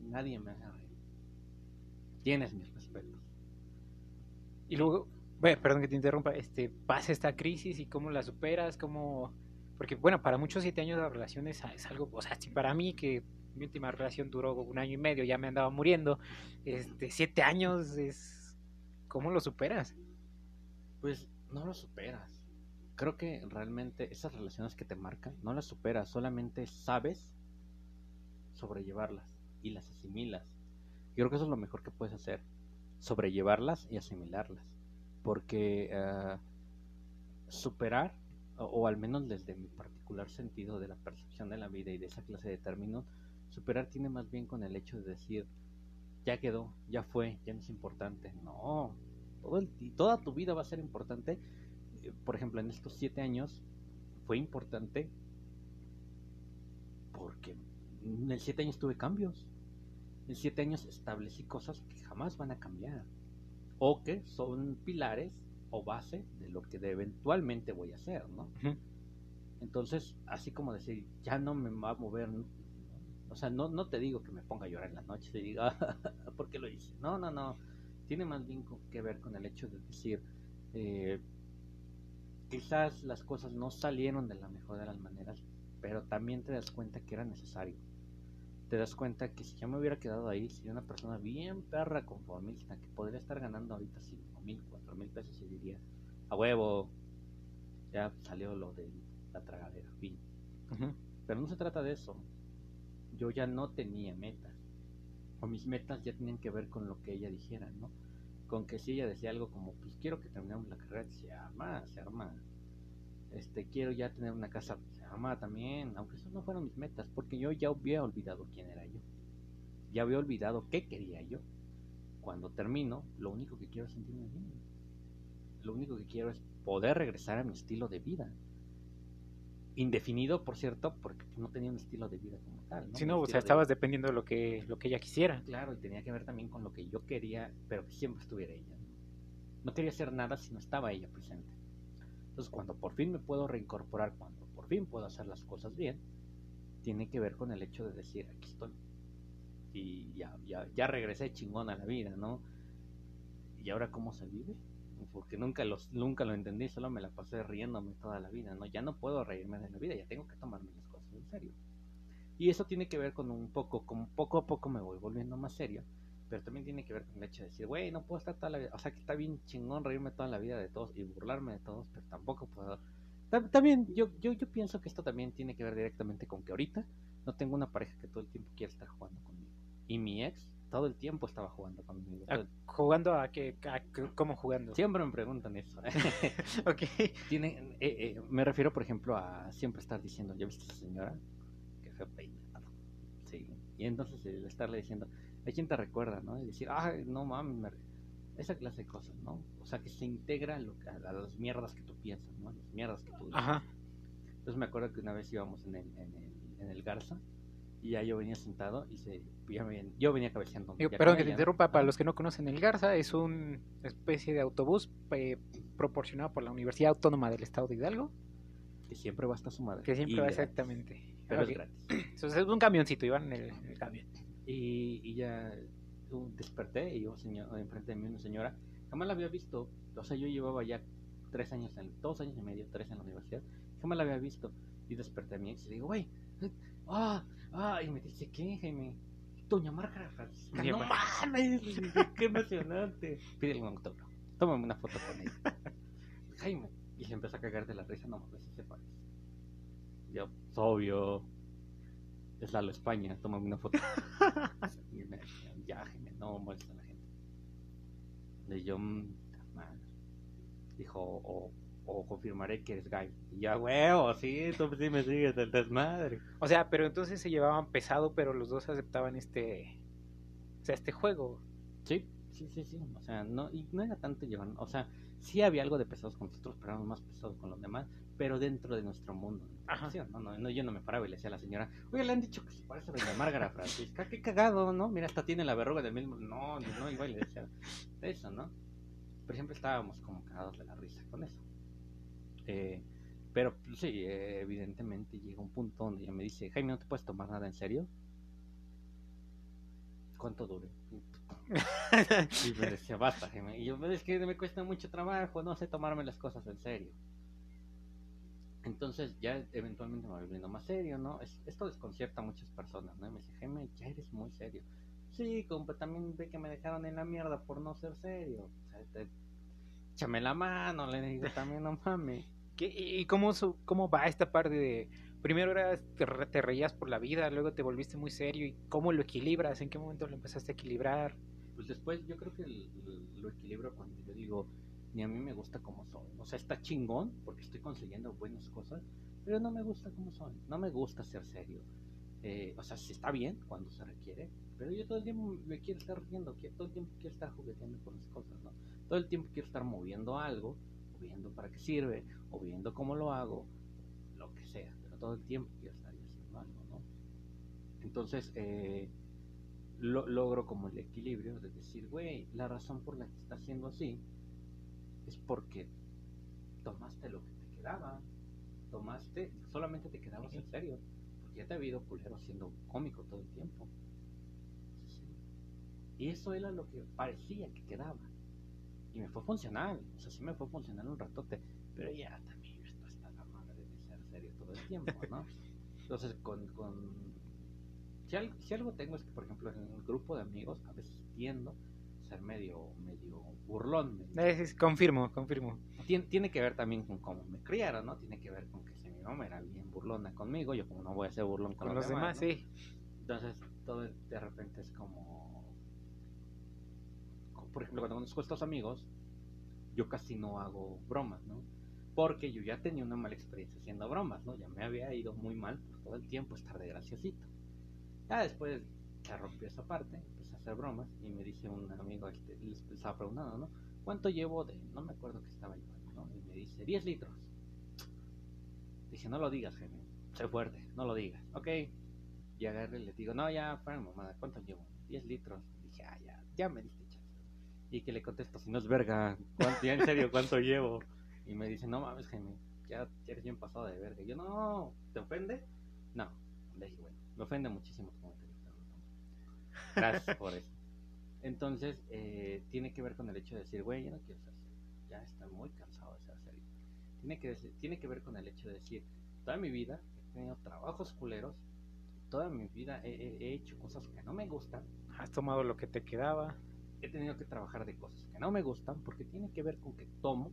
nadie me hace reír. Tienes mis respetos. Y luego, bueno, perdón que te interrumpa, este, pasa esta crisis y cómo la superas, cómo... Porque, bueno, para muchos siete años de relación es, es algo, o sea, si para mí que mi última relación duró un año y medio, ya me andaba muriendo, este, siete años es... ¿Cómo lo superas? Pues no lo superas. Creo que realmente esas relaciones que te marcan no las superas, solamente sabes sobrellevarlas y las asimilas. Yo creo que eso es lo mejor que puedes hacer, sobrellevarlas y asimilarlas. Porque uh, superar, o, o, al menos desde mi particular sentido de la percepción de la vida y de esa clase de términos, superar tiene más bien con el hecho de decir, ya quedó, ya fue, ya no es importante. No, todo el, toda tu vida va a ser importante. Por ejemplo, en estos siete años fue importante porque en el siete años tuve cambios. En siete años establecí cosas que jamás van a cambiar. O que son pilares o base de lo que eventualmente voy a hacer, ¿no? Uh -huh. Entonces, así como decir, ya no me va a mover. ¿no? O sea, no, no te digo que me ponga a llorar en la noche y diga, <laughs> ¿por qué lo hice? No, no, no tiene más bien que ver con el hecho de decir, eh, quizás las cosas no salieron de la mejor de las maneras, pero también te das cuenta que era necesario. Te das cuenta que si yo me hubiera quedado ahí, sería una persona bien perra conformista, que podría estar ganando ahorita 5 mil, 4 mil pesos y diría, a huevo, ya salió lo de la tragadera, fin. Uh -huh. Pero no se trata de eso. Yo ya no tenía metas o mis metas ya tenían que ver con lo que ella dijera, ¿no? Con que si ella decía algo como, pues quiero que terminemos la carrera, se arma, se arma. Este, quiero ya tener una casa, se arma también, aunque eso no fueron mis metas, porque yo ya había olvidado quién era yo. Ya había olvidado qué quería yo. Cuando termino, lo único que quiero es sentirme bien. Lo único que quiero es poder regresar a mi estilo de vida. Indefinido, por cierto, porque no tenía un estilo de vida como tal. ¿no? Sí, no, o sea, de- estabas dependiendo de lo que, lo que ella quisiera. Claro, y tenía que ver también con lo que yo quería, pero que siempre estuviera ella. ¿no? No quería hacer nada si no estaba ella presente. Entonces, cuando por fin me puedo reincorporar, cuando por fin puedo hacer las cosas bien, tiene que ver con el hecho de decir, aquí estoy. Y ya, ya, ya regresé chingón a la vida, ¿no? ¿Y ahora cómo se vive? Porque nunca, los, nunca lo entendí, solo me la pasé riéndome toda la vida, ¿no? Ya no puedo reírme de la vida, ya tengo que tomarme las cosas en serio. Y eso tiene que ver con un poco, con poco a poco me voy volviendo más serio, pero también tiene que ver con el hecho de decir, güey, no puedo estar toda la vida, o sea que está bien chingón reírme toda la vida de todos y burlarme de todos, pero tampoco puedo. Ta- También yo, yo, yo pienso que esto también tiene que ver directamente con que ahorita no tengo una pareja que todo el tiempo quiera estar jugando conmigo. Y mi ex todo el tiempo estaba jugando conmigo. Ah, ¿Jugando a qué? a ¿Cómo jugando? Siempre me preguntan eso. <laughs> <laughs> ok. Tiene, eh, eh, me refiero, por ejemplo, a siempre estar diciendo, ¿ya viste a esa señora? Que fue peinado. Sí. Y entonces el estarle diciendo, ¿a quién te recuerda? ¿no? Y decir, ay, no mames, me re-". esa clase de cosas, ¿no? O sea, que se integra a, lo que- a las mierdas que tú piensas, ¿no? A las mierdas que tú dices. Ajá. Entonces me acuerdo que una vez íbamos en el, en el, en el Garza y ya yo venía sentado y se, ya me- yo venía cabeceando. Digo, perdón que te interrumpa, para los que no conocen el Garza, es una especie de autobús eh, proporcionado por la Universidad Autónoma del Estado de Hidalgo, Que siempre va hasta su madre. que siempre Y va gratis, exactamente. Pero Ok. es gratis. Entonces es un camioncito, iban en el, el camión. Y, y ya uh, desperté y yo señor, enfrente de mí una señora, jamás la había visto, o sea, yo llevaba ya tres años, en, dos años y medio, tres en la universidad, jamás la había visto. Y desperté a mi ex y le digo, güey, ah, ah, y me dice, ¿qué, Jaime? Doña Margarita Francisca, no mames, qué emocionante. Pídele un autógrafo, tómame una foto con ella. <laughs> Jaime, y se empezó a cagar de la risa, no mames, sí se parece. Yo, "Pues, obvio, es Lalo España, tómame una foto. <laughs> Ya, Jaime, no molesta a la gente. Y yo, dijo, o, o confirmaré que eres gay. Y ya, huevo, sí, tú sí me sigues el desmadre. O sea, pero entonces se llevaban pesado, pero los dos aceptaban este, o sea, este juego. Sí, sí, sí, sí. O sea, no, y no era tanto llevar, o sea, sí había algo de pesados con nosotros, pero éramos más pesados con los demás, pero dentro de nuestro mundo. ¿no? No, no, yo no me paraba y le decía a la señora, oye, le han dicho que se parece a doña Márgara Francisca, qué cagado, ¿no? Mira, hasta tiene la verruga del mismo. No, no, no, igual le decía eso, ¿no? Pero siempre estábamos como cagados de la risa con eso. Eh, pero pues, sí, eh, evidentemente llega un punto donde ella me dice, Jaime, ¿no te puedes tomar nada en serio? ¿Cuánto dure? Y me decía, basta, Jaime. Y yo, "Pero es que me cuesta mucho trabajo, no sé tomarme las cosas en serio. Entonces ya eventualmente me voy volviendo más serio, ¿no? Es- esto desconcierta a muchas personas, ¿no? Y me dice, Jaime, ya eres muy serio. Sí, compa, también ve que me dejaron en la mierda por no ser serio. O sea, te- échame la mano, le digo <laughs> también, no mames. ¿Qué- ¿Y cómo, su- cómo va esta parte de... Primero era, te, te reías por la vida, luego te volviste muy serio y cómo lo equilibras, en qué momento lo empezaste a equilibrar. Pues después yo creo que el- lo equilibro cuando yo digo, ni a mí me gusta como soy. O sea, está chingón porque estoy consiguiendo buenas cosas, pero no me gusta como soy. No me gusta ser serio. Eh, o sea, sí está bien cuando se requiere, pero yo todo el tiempo me quiero estar riendo, todo el tiempo quiero estar jugueteando con las cosas, ¿no? Todo el tiempo quiero estar moviendo algo, o viendo para qué sirve, o viendo cómo lo hago, lo que sea, pero todo el tiempo quiero estar haciendo algo, ¿no? Entonces, eh, lo, logro como el equilibrio de decir, güey, la razón por la que está haciendo así es porque tomaste lo que te quedaba, tomaste, solamente te quedabas en serio, porque ya te había ido culero siendo cómico todo el tiempo. Y eso era lo que parecía que quedaba. Y me fue funcional, o sea, sí me fue funcional un ratote, pero ya también esto está la madre de ser serio todo el tiempo, ¿no? Entonces, con, con si, al- si algo tengo es que, por ejemplo, en el grupo de amigos a veces tiendo ser medio, medio burlón. medio- Es- es- confirmo, confirmo. Tiene, tiene que ver también con cómo me criaron, ¿no? Tiene que ver con que si mi mamá era bien burlona conmigo, yo como no voy a ser burlón con, Con los demás, ¿no? sí. Entonces, todo de repente es como... Por ejemplo, cuando conozco a estos amigos, yo casi no hago bromas, ¿no? Porque yo ya tenía una mala experiencia haciendo bromas, ¿no? Ya me había ido muy mal por todo el tiempo estar de graciosito. Ya después se rompió esa parte, empecé a hacer bromas y me dice un amigo, este, les estaba preguntando, ¿no? ¿Cuánto llevo de...? No me acuerdo que estaba llevando, ¿no? Y me dice, 10 litros. Dije, no lo digas, Jaime. Sé fuerte, no lo digas. Ok. Y agarré y le digo, no, ya, para mamá, ¿cuánto llevo? 10 litros. dije, ah, ya, ya me diste. Y que le contesto, si no es verga, ¿cuánto, ya en serio, ¿cuánto llevo? Y me dice, no mames, Jaime, ya, ya eres bien pasado de verga. Yo, no, ¿te ofende? No. Le dije, bueno, me ofende muchísimo tu comentario. Gracias por eso. Entonces, eh, tiene que ver con el hecho de decir, güey, ya no quiero ser serio. Ya estoy muy cansado de ser serio. Tiene que, tiene que ver con el hecho de decir, toda mi vida he tenido trabajos culeros, toda mi vida he, he hecho cosas que no me gustan. Has tomado lo que te quedaba. He tenido que trabajar de cosas que no me gustan porque tiene que ver con que tomo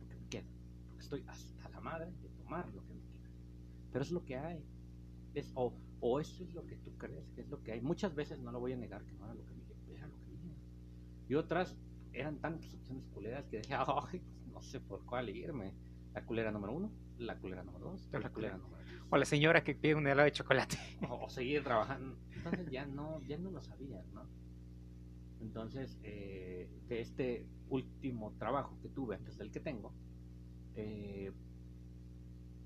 lo que me queda. Porque estoy hasta la madre de tomar lo que me queda. Pero es lo que hay. Es, o, o eso es lo que tú crees que es lo que hay. Muchas veces no lo voy a negar que no era lo que me era lo que vine. Y otras eran tantas opciones culeras que dije, <laughs> ay, no sé por cuál irme. La culera número uno, la culera número dos, la, culera, número tres. O la señora que pide un helado de chocolate. O, o, seguir trabajando. Entonces ya no, ya no lo sabía, ¿no? Entonces, eh, de este último trabajo que tuve antes del que tengo, eh,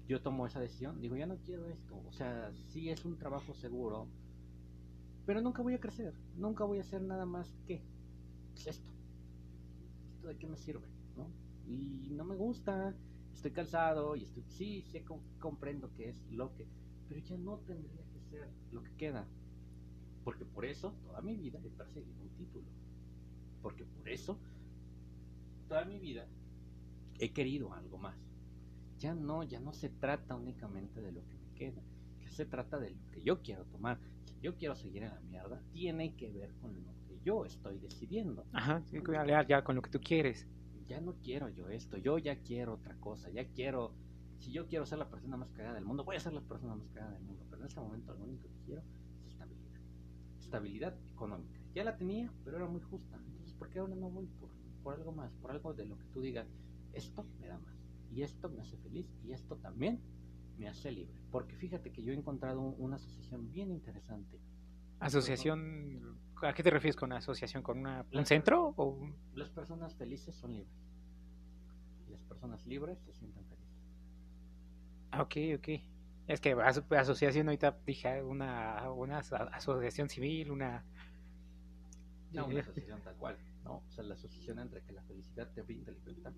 yo tomo esa decisión, digo, ya no quiero esto, o sea, sí es un trabajo seguro, pero nunca voy a crecer, nunca voy a hacer nada más que pues esto. ¿Esto de qué me sirve? ¿no? Y no me gusta, estoy cansado y estoy, sí, sí comprendo que es lo que, pero ya no tendría que ser lo que queda. Porque por eso toda mi vida he perseguido un título. Porque por eso toda mi vida he querido algo más ya no, ya no se trata únicamente de lo que me queda, ya se trata de lo que yo quiero tomar. Si yo quiero seguir en la mierda, tiene que ver con lo que yo estoy decidiendo. Ajá, tiene que ver ya con lo que tú quieres. Ya no quiero yo esto, yo ya quiero otra cosa, ya quiero, si yo quiero ser la persona más cagada del mundo, voy a ser la persona más cagada del mundo, pero en este momento lo único que quiero. Estabilidad económica. Ya la tenía, pero era muy justa. Entonces, ¿por qué ahora no voy por, por algo más? Por algo de lo que tú digas, esto me da más y esto me hace feliz y esto también me hace libre. Porque fíjate que yo he encontrado una asociación bien interesante. ¿Asociación? ¿A qué te refieres con asociación? ¿Con una, un centro? O... Las personas felices son libres. Y las personas libres se sienten felices. Ah, ok, ok. Es que asociación ahorita dije una, una asociación civil, una... No, una <laughs> asociación tal cual, ¿no? O sea, la asociación entre que la felicidad te brinda libertad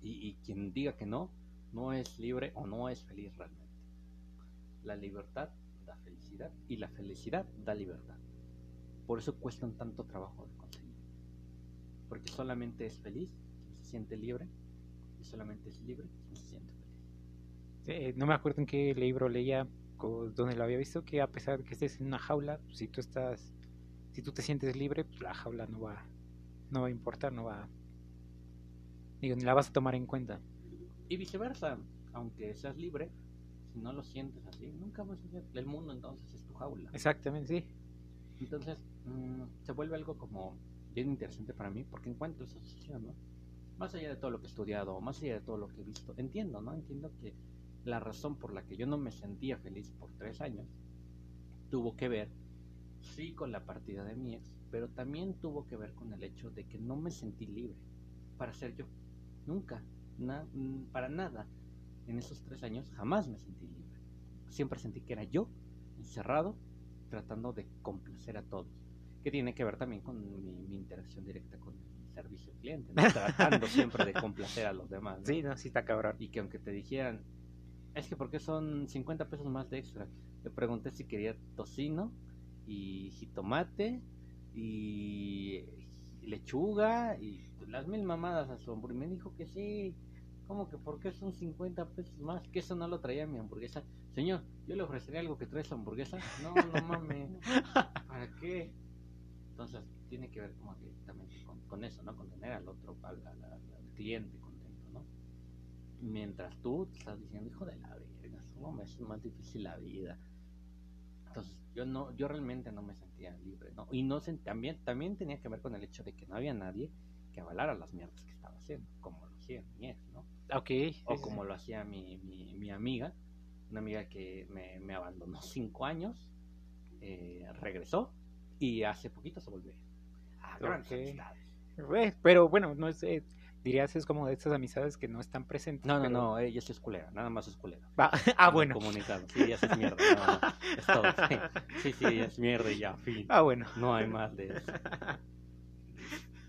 y, quien diga que no, no es libre o no es feliz realmente. La libertad da felicidad y la felicidad da libertad. Por eso cuestan tanto trabajo de conseguir. Porque solamente es feliz quien se siente libre y solamente es libre quien se siente feliz. no me acuerdo en qué libro leía donde lo había visto que a pesar de que estés en una jaula, si tú estás, si tú te sientes libre, pues la jaula no va, no va a importar, no va, Digo, ni la vas a tomar en cuenta. Y viceversa, aunque seas libre, si no lo sientes así, nunca vas a ser. El mundo entonces es tu jaula. Exactamente, sí. Entonces, mmm, se vuelve algo como bien interesante para mí porque encuentro esa asociación, ¿no? Más allá de todo lo que he estudiado, más allá de todo lo que he visto, entiendo, ¿no? Entiendo que la razón por la que yo no me sentía feliz por tres años tuvo que ver, sí, con la partida de mi ex, pero también tuvo que ver con el hecho de que no me sentí libre para ser yo. Nunca, mm, para nada. En esos tres años jamás me sentí libre. Siempre sentí que era yo, encerrado, tratando de complacer a todos. Que tiene que ver también con mi, interacción directa con el servicio al cliente, <laughs> tratando siempre de complacer a los demás. Sí, no, sí está cabrón. Y que aunque te dijeran, es que porque son 50 pesos más de extra, le pregunté si quería tocino y jitomate y lechuga y las mil mamadas a su hamburguesa. Me dijo que sí. ¿Cómo que por qué son 50 pesos más? Que eso no lo traía mi hamburguesa. Señor, yo le ofrecería algo que trae su hamburguesa. No, no mames. ¿Para qué? Entonces, tiene que ver como directamente con, eso, ¿no? Con tener al otro, al, cliente. Mientras tú estás diciendo, hijo de la verga, ¿cómo es más difícil la vida? Entonces, yo no, yo realmente no me sentía libre, ¿no? Y no también, también tenía que ver con el hecho de que no había nadie que avalara las mierdas que estaba haciendo, como lo hacía mi ex, ¿no? Ok. O como lo hacía mi, mi, amiga, una amiga que me, abandonó cinco años, eh, regresó y hace poquito se volvió. pero bueno, no es, eh, dirías es como de estas amistades que no están presentes. No, no, pero- no, ella sí es culera, nada más es culera. <laughs> Ah, bueno. Comunicado. Sí, ella sí es mierda. Es todo. Sí, sí, sí, ella es mierda y ya, fin. Ah, bueno. No hay más de eso.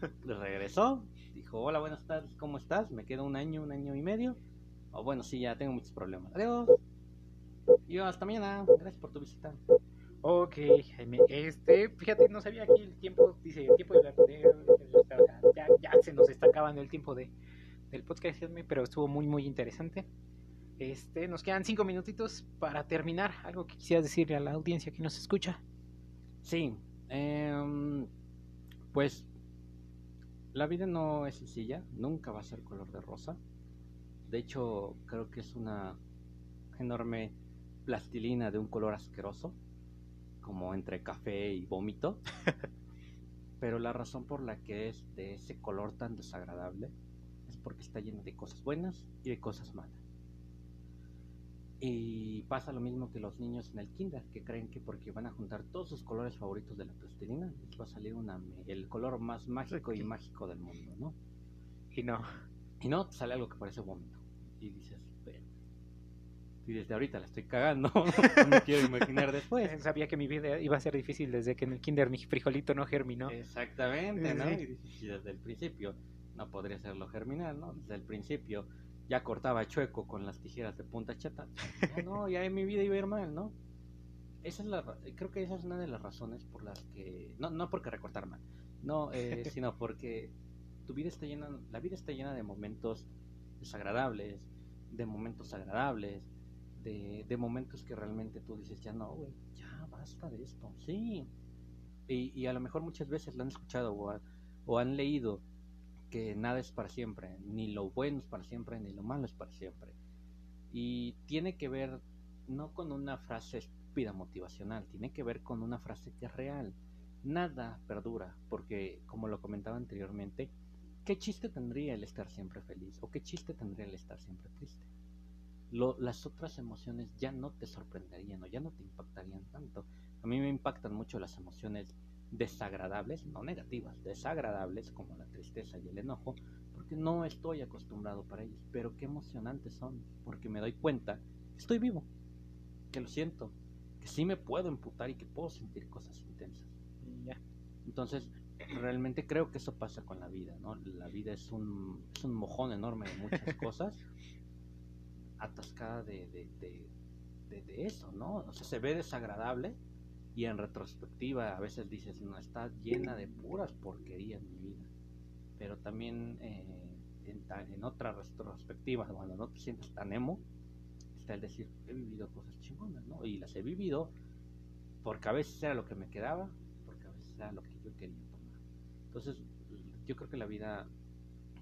<laughs> Regresó, dijo, hola, buenas tardes, ¿cómo estás? Me queda un año, un año y medio. O bueno, sí, ya tengo muchos problemas. Adiós. Y yo, hasta mañana. Gracias por tu visita. Ok, Jaime. Este, fíjate, no sabía aquí el tiempo, dice, el tiempo de la... ya, ya se nos está acabando el tiempo de, del podcast, pero estuvo muy, muy interesante. Este, nos quedan cinco minutitos para terminar. Algo que quisieras decirle a la audiencia que nos escucha. Sí, em, pues la vida no es sencilla, nunca va a ser color de rosa. De hecho, creo que es una enorme plastilina de un color asqueroso, como entre café y vómito. <laughs> Pero la razón por la que es de ese color tan desagradable es porque está lleno de cosas buenas y de cosas malas. Y pasa lo mismo que los niños en el kinder, que creen que porque van a juntar todos sus colores favoritos de la plastilina, les va a salir una, el color más mágico y mágico del mundo, ¿no? Y no. Y no, sale algo que parece vómito. Y dices. Y desde ahorita la estoy cagando, <laughs> no quiero imaginar después. Sabía que mi vida iba a ser difícil desde que en el kinder mi frijolito no germinó. Exactamente, ¿no? Sí. Y desde el principio no podría serlo germinal, ¿no? Desde el principio ya cortaba chueco con las tijeras de punta chata. Ya <laughs> no, ya en mi vida iba a ir mal, ¿no? Esa es la, creo que esa es una de las razones por las que, no, no porque recortar mal, no, eh, <laughs> sino porque tu vida está llena, la vida está llena de momentos desagradables, de momentos agradables, de, momentos que realmente tú dices, ya no, güey, ya basta de esto, sí. Y, y a lo mejor muchas veces lo han escuchado o, o han leído que nada es para siempre, ni lo bueno es para siempre, ni lo malo es para siempre. Y tiene que ver no con una frase estúpida motivacional, tiene que ver con una frase que es real. Nada perdura, porque como lo comentaba anteriormente, ¿qué chiste tendría el estar siempre feliz? ¿O qué chiste tendría el estar siempre triste? Lo- las otras emociones ya no te sorprenderían o ya no te impactarían tanto. A mí me impactan mucho las emociones desagradables, no negativas, desagradables como la tristeza y el enojo, porque no estoy acostumbrado para ellos. Pero qué emocionantes son, porque me doy cuenta que estoy vivo, que lo siento, que sí me puedo emputar y que puedo sentir cosas intensas. Entonces, realmente creo que eso pasa con la vida, ¿no? La vida es un, es un mojón enorme de muchas <laughs> cosas, atascada de, de, de, eso, ¿no? O sea, se ve desagradable y en retrospectiva a veces dices, no, está llena de puras porquerías mi vida. Pero también eh, en, en otra retrospectiva, cuando no te sientes tan emo, está el decir, he vivido cosas chingonas, ¿no? Y las he vivido porque a veces era lo que me quedaba, porque a veces era lo que yo quería tomar. Entonces, yo creo que la vida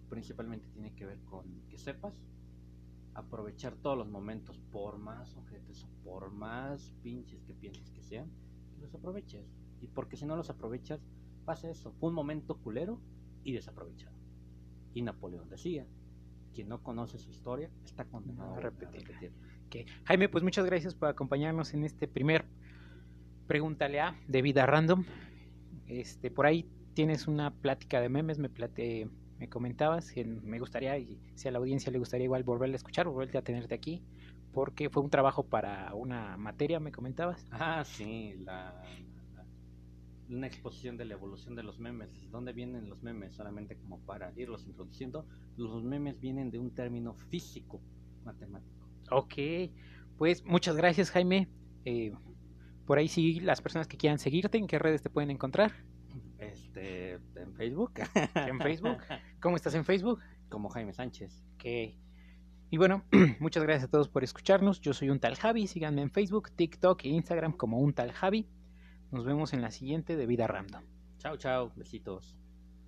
principalmente tiene que ver con que sepas aprovechar todos los momentos, por más objetos o por más pinches que pienses que sean, que los aproveches. Y porque si no los aprovechas, pasa eso. Fue un momento culero y desaprovechado. Y Napoleón decía, quien no conoce su historia está condenado A. Ok. Jaime, pues muchas gracias por acompañarnos en este primer Pregúntale a de vida random. Este, por ahí tienes una plática de memes, me plate, me comentabas que me gustaría y si a la audiencia le gustaría igual volverle a escuchar, volverte a tenerte aquí, porque fue un trabajo para una materia, me comentabas. Ah, sí, la, una exposición de la evolución de los memes. ¿De dónde vienen los memes? Solamente como para irlos introduciendo. Los memes vienen de un término físico matemático. Ok, pues muchas gracias Jaime. Eh, por ahí sí, las personas que quieran seguirte, ¿en qué redes te pueden encontrar? Este, en Facebook. En Facebook. <laughs> ¿Cómo estás en Facebook? Como Jaime Sánchez. Ok. Y bueno, <clears throat> muchas gracias a todos por escucharnos. Yo soy un tal Javi. Síganme en Facebook, TikTok e Instagram como un tal Javi. Nos vemos en la siguiente de Vida Random. Chao, chao. Besitos.